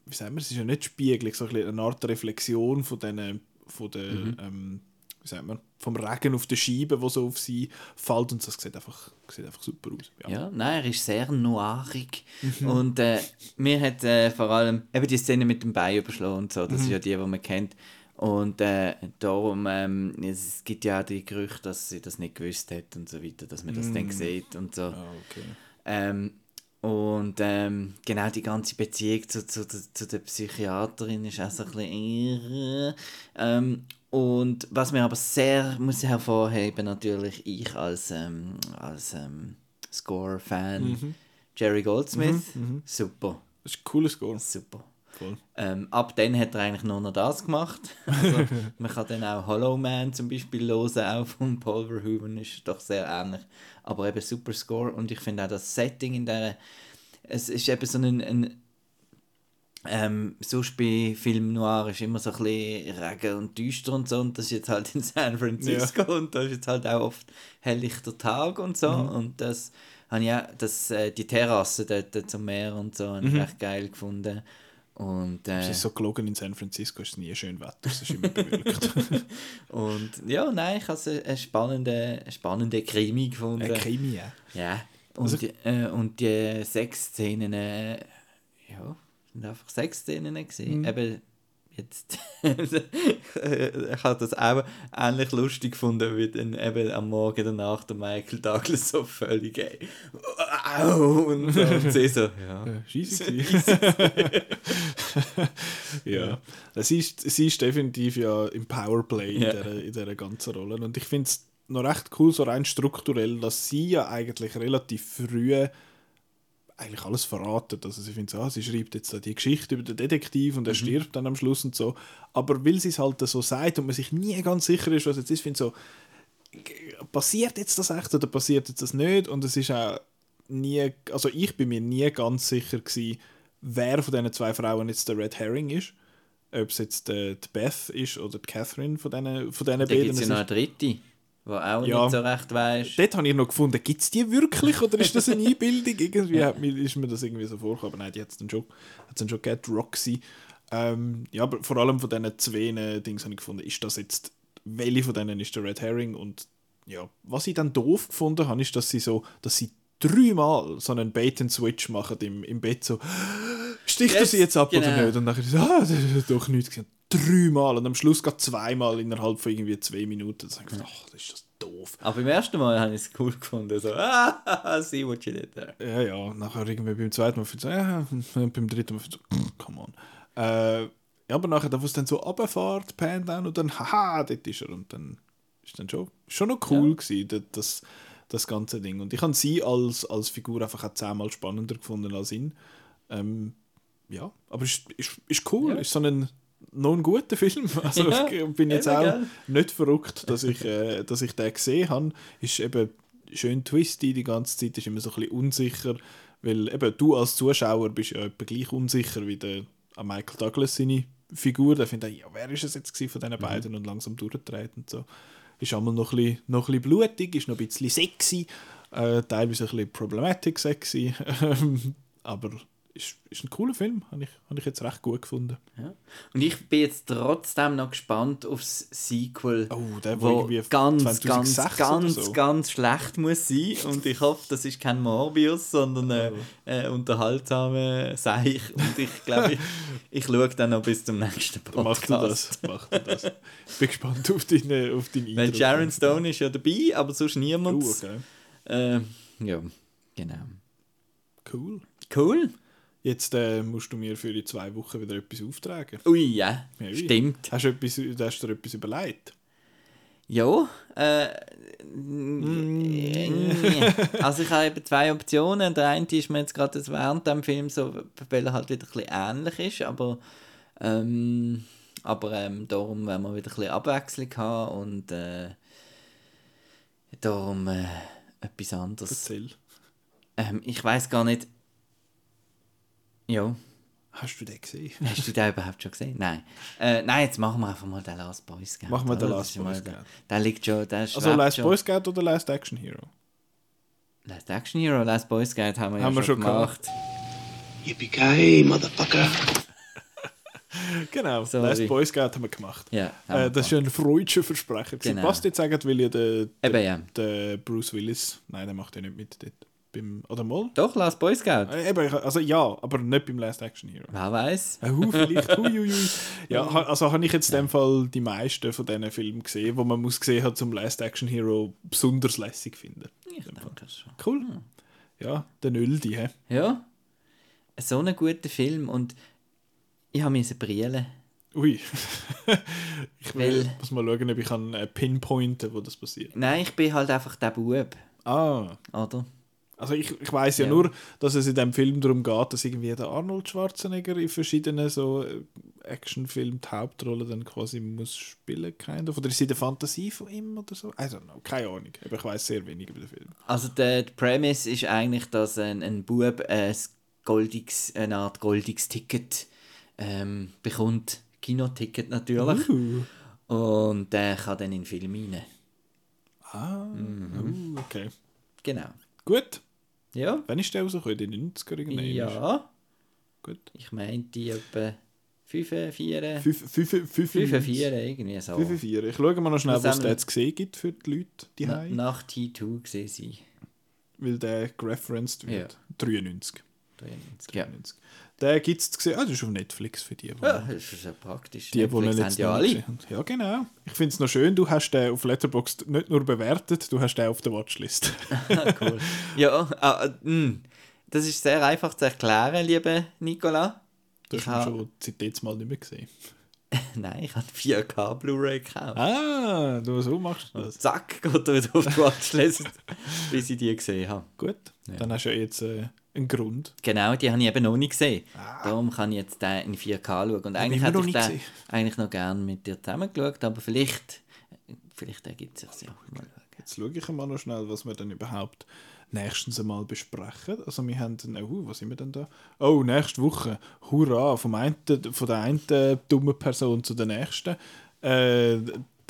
wie sagen wir, es ist ja nicht Spiegel, so eine Art Reflexion von den, von den Mhm. ähm, wie sagt man, vom Regen auf der Scheibe, wo so auf sie fällt und das sieht einfach, sieht einfach super aus. Ja, nein, er ist sehr noirig. Mhm. Und äh, mir hat äh, vor allem eben die Szene mit dem Bein überschlagen und so, das Mhm. ist ja die, die man kennt. Und äh, darum, ähm, es gibt ja auch die Gerüchte, dass sie das nicht gewusst hat und so weiter, dass man das dann Mm. sieht und so. Ah, okay. Ähm, und ähm, genau die ganze Beziehung zu, zu, zu, der Psychiaterin ist auch so ein bisschen irre. Ähm, und was mir aber sehr muss ich hervorheben, natürlich ich als, ähm, als ähm, Score-Fan, Mhm. Jerry Goldsmith, Mhm, mhm. super. Das ist ein cooler Score. Super. Ähm, ab dann hat er eigentlich nur noch das gemacht. Also, man kann dann auch Hollow Man zum Beispiel hören, auch von Paul Verhoeven, ist doch sehr ähnlich. Aber eben super Score und ich finde auch das Setting in der es ist eben so ein, ein ähm, sonst bei Film Noir ist immer so ein bisschen Regen und düster und so und das ist jetzt halt in San Francisco und da ist jetzt halt auch oft helllichter Tag und so Mhm. und das habe ich auch, das, äh, die Terrasse dort zum Meer und so, habe ich Mhm. echt geil gefunden. Und, äh, Es ist so gelogen in San Francisco, ist nie schön Wetter, es ist immer bewölkt. und ja, nein, ich habe es eine spannende, eine spannende Krimi gefunden. Ein Krimi, ja. Ja. Und, Also- die, äh, und die Sexszenen, äh, ja, sind einfach Sexszenen gewesen. Mhm. Eben, jetzt, ich habe das auch ähnlich lustig gefunden, wie dann eben am Morgen danach der Michael Douglas so völlig, ey, au, und, so, und sie so, ja. Scheisse ja, sie ist, sie ist definitiv ja im Powerplay in, Ja. dieser, in dieser ganzen Rolle. Und ich finde es noch recht cool, so rein strukturell, dass sie ja eigentlich relativ früh eigentlich alles verraten. Also sie findet so, ah, sie schreibt jetzt da die Geschichte über den Detektiv und er stirbt dann am Schluss und so. Aber weil sie es halt so sagt und man sich nie ganz sicher ist, was jetzt ist, finde ich so, passiert jetzt das echt oder passiert jetzt das nicht? Und es ist auch nie, also ich bin mir nie ganz sicher gewesen, wer von diesen zwei Frauen jetzt der Red Herring ist. Ob es jetzt äh, die Beth ist oder die Catherine von diesen, von diesen Da beiden. gibt es ja noch eine dritte, die auch Ja. nicht so recht weiss. Dort habe ich noch gefunden, gibt es die wirklich oder ist das eine Einbildung? Irgendwie hat mir, ist mir das irgendwie so vorgekommen. Aber nein, die hat es dann schon, hat's dann schon gegeben, Roxy. Ähm, ja, aber vor allem von diesen zwei äh, Dings habe ich gefunden, ist das jetzt, welche von denen ist der Red Herring? Und ja, was ich dann doof gefunden habe, ist, dass sie so, dass sie dreimal so einen Bait-and-Switch machen im, im Bett, so sticht er Yes, sie jetzt ab oder genau. nicht? Und dann so, ah, das ist doch nichts gesehen. Dreimal und am Schluss gerade zweimal innerhalb von irgendwie zwei Minuten. Da habe ich ach, das ist das doof. Aber beim ersten Mal habe ich es cool gefunden. So, ah, see what you did there. Ja, ja, nachher irgendwie beim zweiten Mal so, ja, beim dritten Mal so, come on. Äh, ja, aber nachher, wo es dann so runterfährt, Pan dann und dann, haha, dort ist er. Und dann ist dann schon, schon noch cool gewesen, das, das, das ganze Ding. Und ich habe sie als, als Figur einfach auch zehnmal spannender gefunden als ihn. Ähm, ja, aber ist, ist, ist cool, Ja. ist so ein noch ein guter Film. Also Ja, ich bin jetzt auch gell? nicht verrückt, dass ich, äh, dass ich den gesehen habe. Ist eben schön twisty die ganze Zeit, ist immer so ein bisschen unsicher, weil eben du als Zuschauer bist ja etwa gleich unsicher wie der an Michael Douglas seine Figur. Da finde ich, ja, wer ist es jetzt von diesen Mhm. beiden und langsam durchdreht und so. Ist einmal noch ein bisschen, noch ein bisschen blutig, ist noch ein bisschen sexy, äh, teilweise ein bisschen problematic sexy, Ähm, aber ist, ist ein cooler Film, habe ich, hab ich jetzt recht gut gefunden. Ja. Und ich bin jetzt trotzdem noch gespannt aufs Sequel, Oh, der, wo ganz, 2006 ganz, ganz, so. ganz schlecht muss sein. Und ich hoffe, das ist kein Morbius, sondern Oh. ein äh, unterhaltsamer Seich. Und ich glaube, ich, ich schaue dann noch bis zum nächsten Podcast. Mach du das, mach du das. Ich bin gespannt auf deine, auf deine Weil Sharon Stone ist ja dabei, aber sonst niemand. Uh, okay. äh, ja, genau. Cool. Cool. Jetzt äh, musst du mir für die zwei Wochen wieder etwas auftragen. Ui, ja, Ja, stimmt. Hast du, etwas, hast du dir etwas überlegt? Ja, äh, also ich habe eben zwei Optionen. Der eine ist mir jetzt gerade jetzt während dem Film so, weil er halt wieder ein bisschen ähnlich ist, aber ähm, aber ähm, darum werden wir wieder ein bisschen Abwechslung haben und äh, Darum äh, etwas anderes. Ähm, ich weiß gar nicht. Ja. Hast du den gesehen? Hast du den überhaupt schon gesehen? Nein. Äh, nein, jetzt machen wir einfach mal den Last Boy Scout. Machen wir den? Last Boy Scout. Der liegt schon, der Also Last schon. Boy Scout oder Last Action Hero? Last Action Hero, Last Boy Scout haben wir Haben ja wir schon gemacht. Yippee-ki-yay, motherfucker. Genau, Sorry. Last Boy Scout haben wir gemacht. Ja, haben äh, das ist ein freudscher Versprecher. Genau. Passt jetzt sagen, weil ja der, der, Eben ja. der Bruce Willis, nein, der macht ja nicht mit dort. Beim, oder mal? Doch, Last Boy Scout. Äh, eben, also ja, aber nicht beim Last Action Hero. Wer weiß? Äh, hu, vielleicht, hui, hui. Ja, also habe ich jetzt in dem Fall die meisten von diesen Filmen gesehen, wo man muss gesehen hat, zum Last Action Hero besonders lässig finden. Ich denke schon. Cool. Ja, der Nöldi, hä? Ja. So ein guter Film und ich habe mir brillen. Ui. ich will, Weil- muss mal schauen, ob ich kann äh, pinpointen, wo das passiert. Nein, ich bin halt einfach der Bub, Ah, oder? Also ich, ich weiß ja, Ja. nur, dass es in dem Film darum geht, dass irgendwie der Arnold Schwarzenegger in verschiedenen so äh, Actionfilmen die Hauptrolle dann quasi muss spielen, kind of. Oder ist sie der Fantasie von ihm oder so? I don't know, keine Ahnung. Aber ich weiß sehr wenig über den Film. Also der, die Premise ist eigentlich, dass ein, ein Bub ein goldiges, eine Art goldiges Ticket ähm, bekommt. Kinoticket natürlich. Uh. Und der kann dann in den Film rein. Ah, uh, okay. Genau. Gut. Ja. Wann ist der rausgekommen? In den 90er irgendwann? Ja. Gut. Ich meinte etwa 5, 4, 5, 5, 5, 5, 4, irgendwie so. 5, 4. Ich schaue mal noch schnell, Was was es jetzt gesehen gibt für die Leute, die Na, nach T2 gesehen sie. weil der gereferenced wird. 93. 93. Ja. 93. Der gibt es zu sehen. Ah, das ist auf Netflix für die. die ja, das ist ja praktisch. Die, die Netflix ihn haben ja alle. Ja, genau. Ich finde es noch schön, du hast den auf Letterboxd nicht nur bewertet, du hast den auf der Watchlist. cool. Ja, ah, das ist sehr einfach zu erklären, liebe Nicola. Du hast ihn schon seit jetzt mal nicht mehr gesehen. nein, ich habe 4K Blu-ray gekauft. Ah, du so machst du das. Zack, geht er wieder auf die Watchlist, bis ich die gesehen habe. Gut, dann hast du ja jetzt äh, einen Grund. Genau, die habe ich eben noch nicht gesehen. Darum kann ich jetzt den in 4K schauen. Und eigentlich hätte ich den eigentlich noch gerne mit dir zusammen geschaut, aber vielleicht, vielleicht ergibt es sich ja. Mal schauen. Jetzt schaue ich mal noch schnell, was wir dann überhaupt nächstens einmal besprechen. Also wir haben dann, oh, was sind wir denn da? Oh, nächste Woche, hurra, vom einen, von der einen dummen Person zu der nächsten. Äh,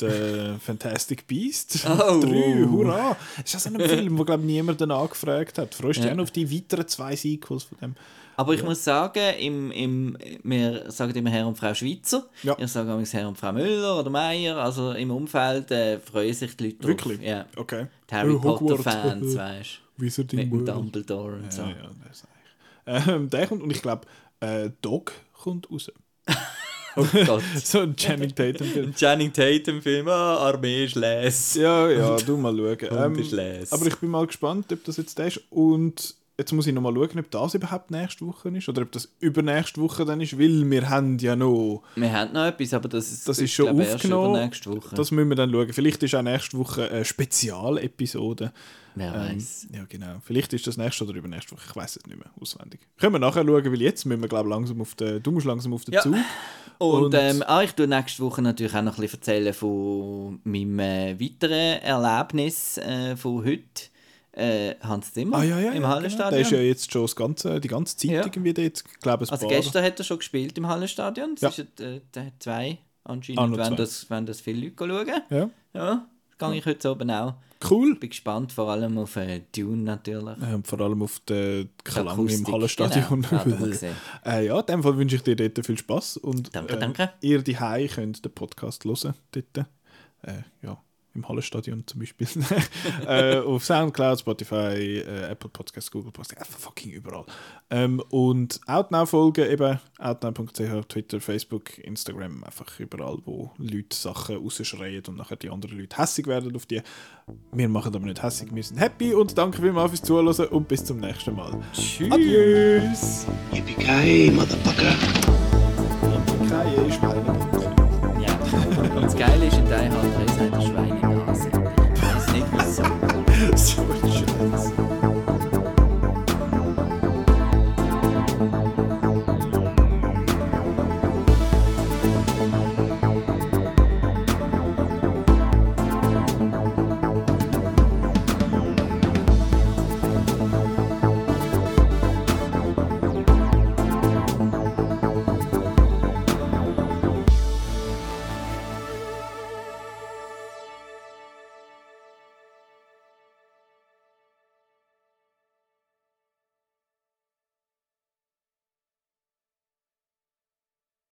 der Fantastic Beast Oh. 3, hurra. Das ist ja so ein Film, wo glaube niemand danach gefragt hat. Freust du dich Ja. auch noch auf die weiteren zwei Sequels von dem? Aber ich muss sagen, im, im, wir sagen immer Herr und Frau Schweizer. Ja. Ich sage auch Herr und Frau Müller oder Meier. Also im Umfeld äh, freuen sich die Leute drauf. Wirklich? Ja. Okay. Die Harry Hogwarts. Potter-Fans, weißt du. Wizarding Mit World. Dumbledore und so. Ja, ja, das ist eigentlich. Ähm, der kommt, und ich glaube, äh, Dog kommt raus. Oh Gott. So ein Channing Tatum-Film. Channing Tatum-Film, ah, Armee ist les. Ja, ja, du mal schauen. Ähm, ist les. aber ich bin mal gespannt, ob das jetzt der ist. Und jetzt muss ich noch mal schauen, ob das überhaupt nächste Woche ist oder ob das übernächste Woche dann ist, weil wir haben ja noch, Wir haben noch etwas, aber das ist, das ist schon glaube, erst aufgenommen. nächste Woche. Das müssen wir dann schauen. Vielleicht ist auch nächste Woche eine Spezialepisode. Wer Ähm, weiß. ja, genau. Vielleicht ist das nächste oder übernächste Woche. Ich weiß es nicht mehr auswendig. Können wir nachher schauen, weil jetzt müssen wir, glaube ich, langsam auf den, du musst langsam auf den Ja. Zug. Und, Und- ähm, ah, ich tue nächste Woche natürlich auch noch ein bisschen erzählen von meinem äh, weiteren Erlebnis äh, von heute. Äh, Hans Zimmer Ah, ja, ja, im ja, genau. Hallenstadion. Der ist ja jetzt schon das ganze, die ganze Zeit Ja. irgendwie dort. Ich glaube, ein also paar. gestern hat er schon gespielt im Hallenstadion. Es Ja. ist, äh, der hat zwei anscheinend, Ah, wenn, zwei. Das, wenn das viele Leute schauen. Ja. Ja, das gehe ich heute oben auch. Cool. Bin gespannt, vor allem auf äh, Dune natürlich. Ähm, vor allem auf den Klang im Hallenstadion. genau, äh, ja, in dem Fall wünsche ich dir dort viel Spaß und Danke, äh, danke. ihr die könnt den Podcast hören dort. Äh, ja, im Hallenstadion zum Beispiel. äh, auf Soundcloud, Spotify, äh, Apple Podcasts, Google Podcasts, einfach fucking überall. Ähm, und Outnow folgen eben, outnow.ch, Twitter, Facebook, Instagram, einfach überall, wo Leute Sachen rausschreien und nachher die anderen Leute hässig werden auf die. Wir machen aber nicht hässig, wir sind happy und danke vielmals fürs Zuhören und bis zum nächsten Mal. Tschüss. Adios! Yippee-ki-yay, motherfucker. Keine Schweine. Ja. Und das Geile ist, in 3 sagt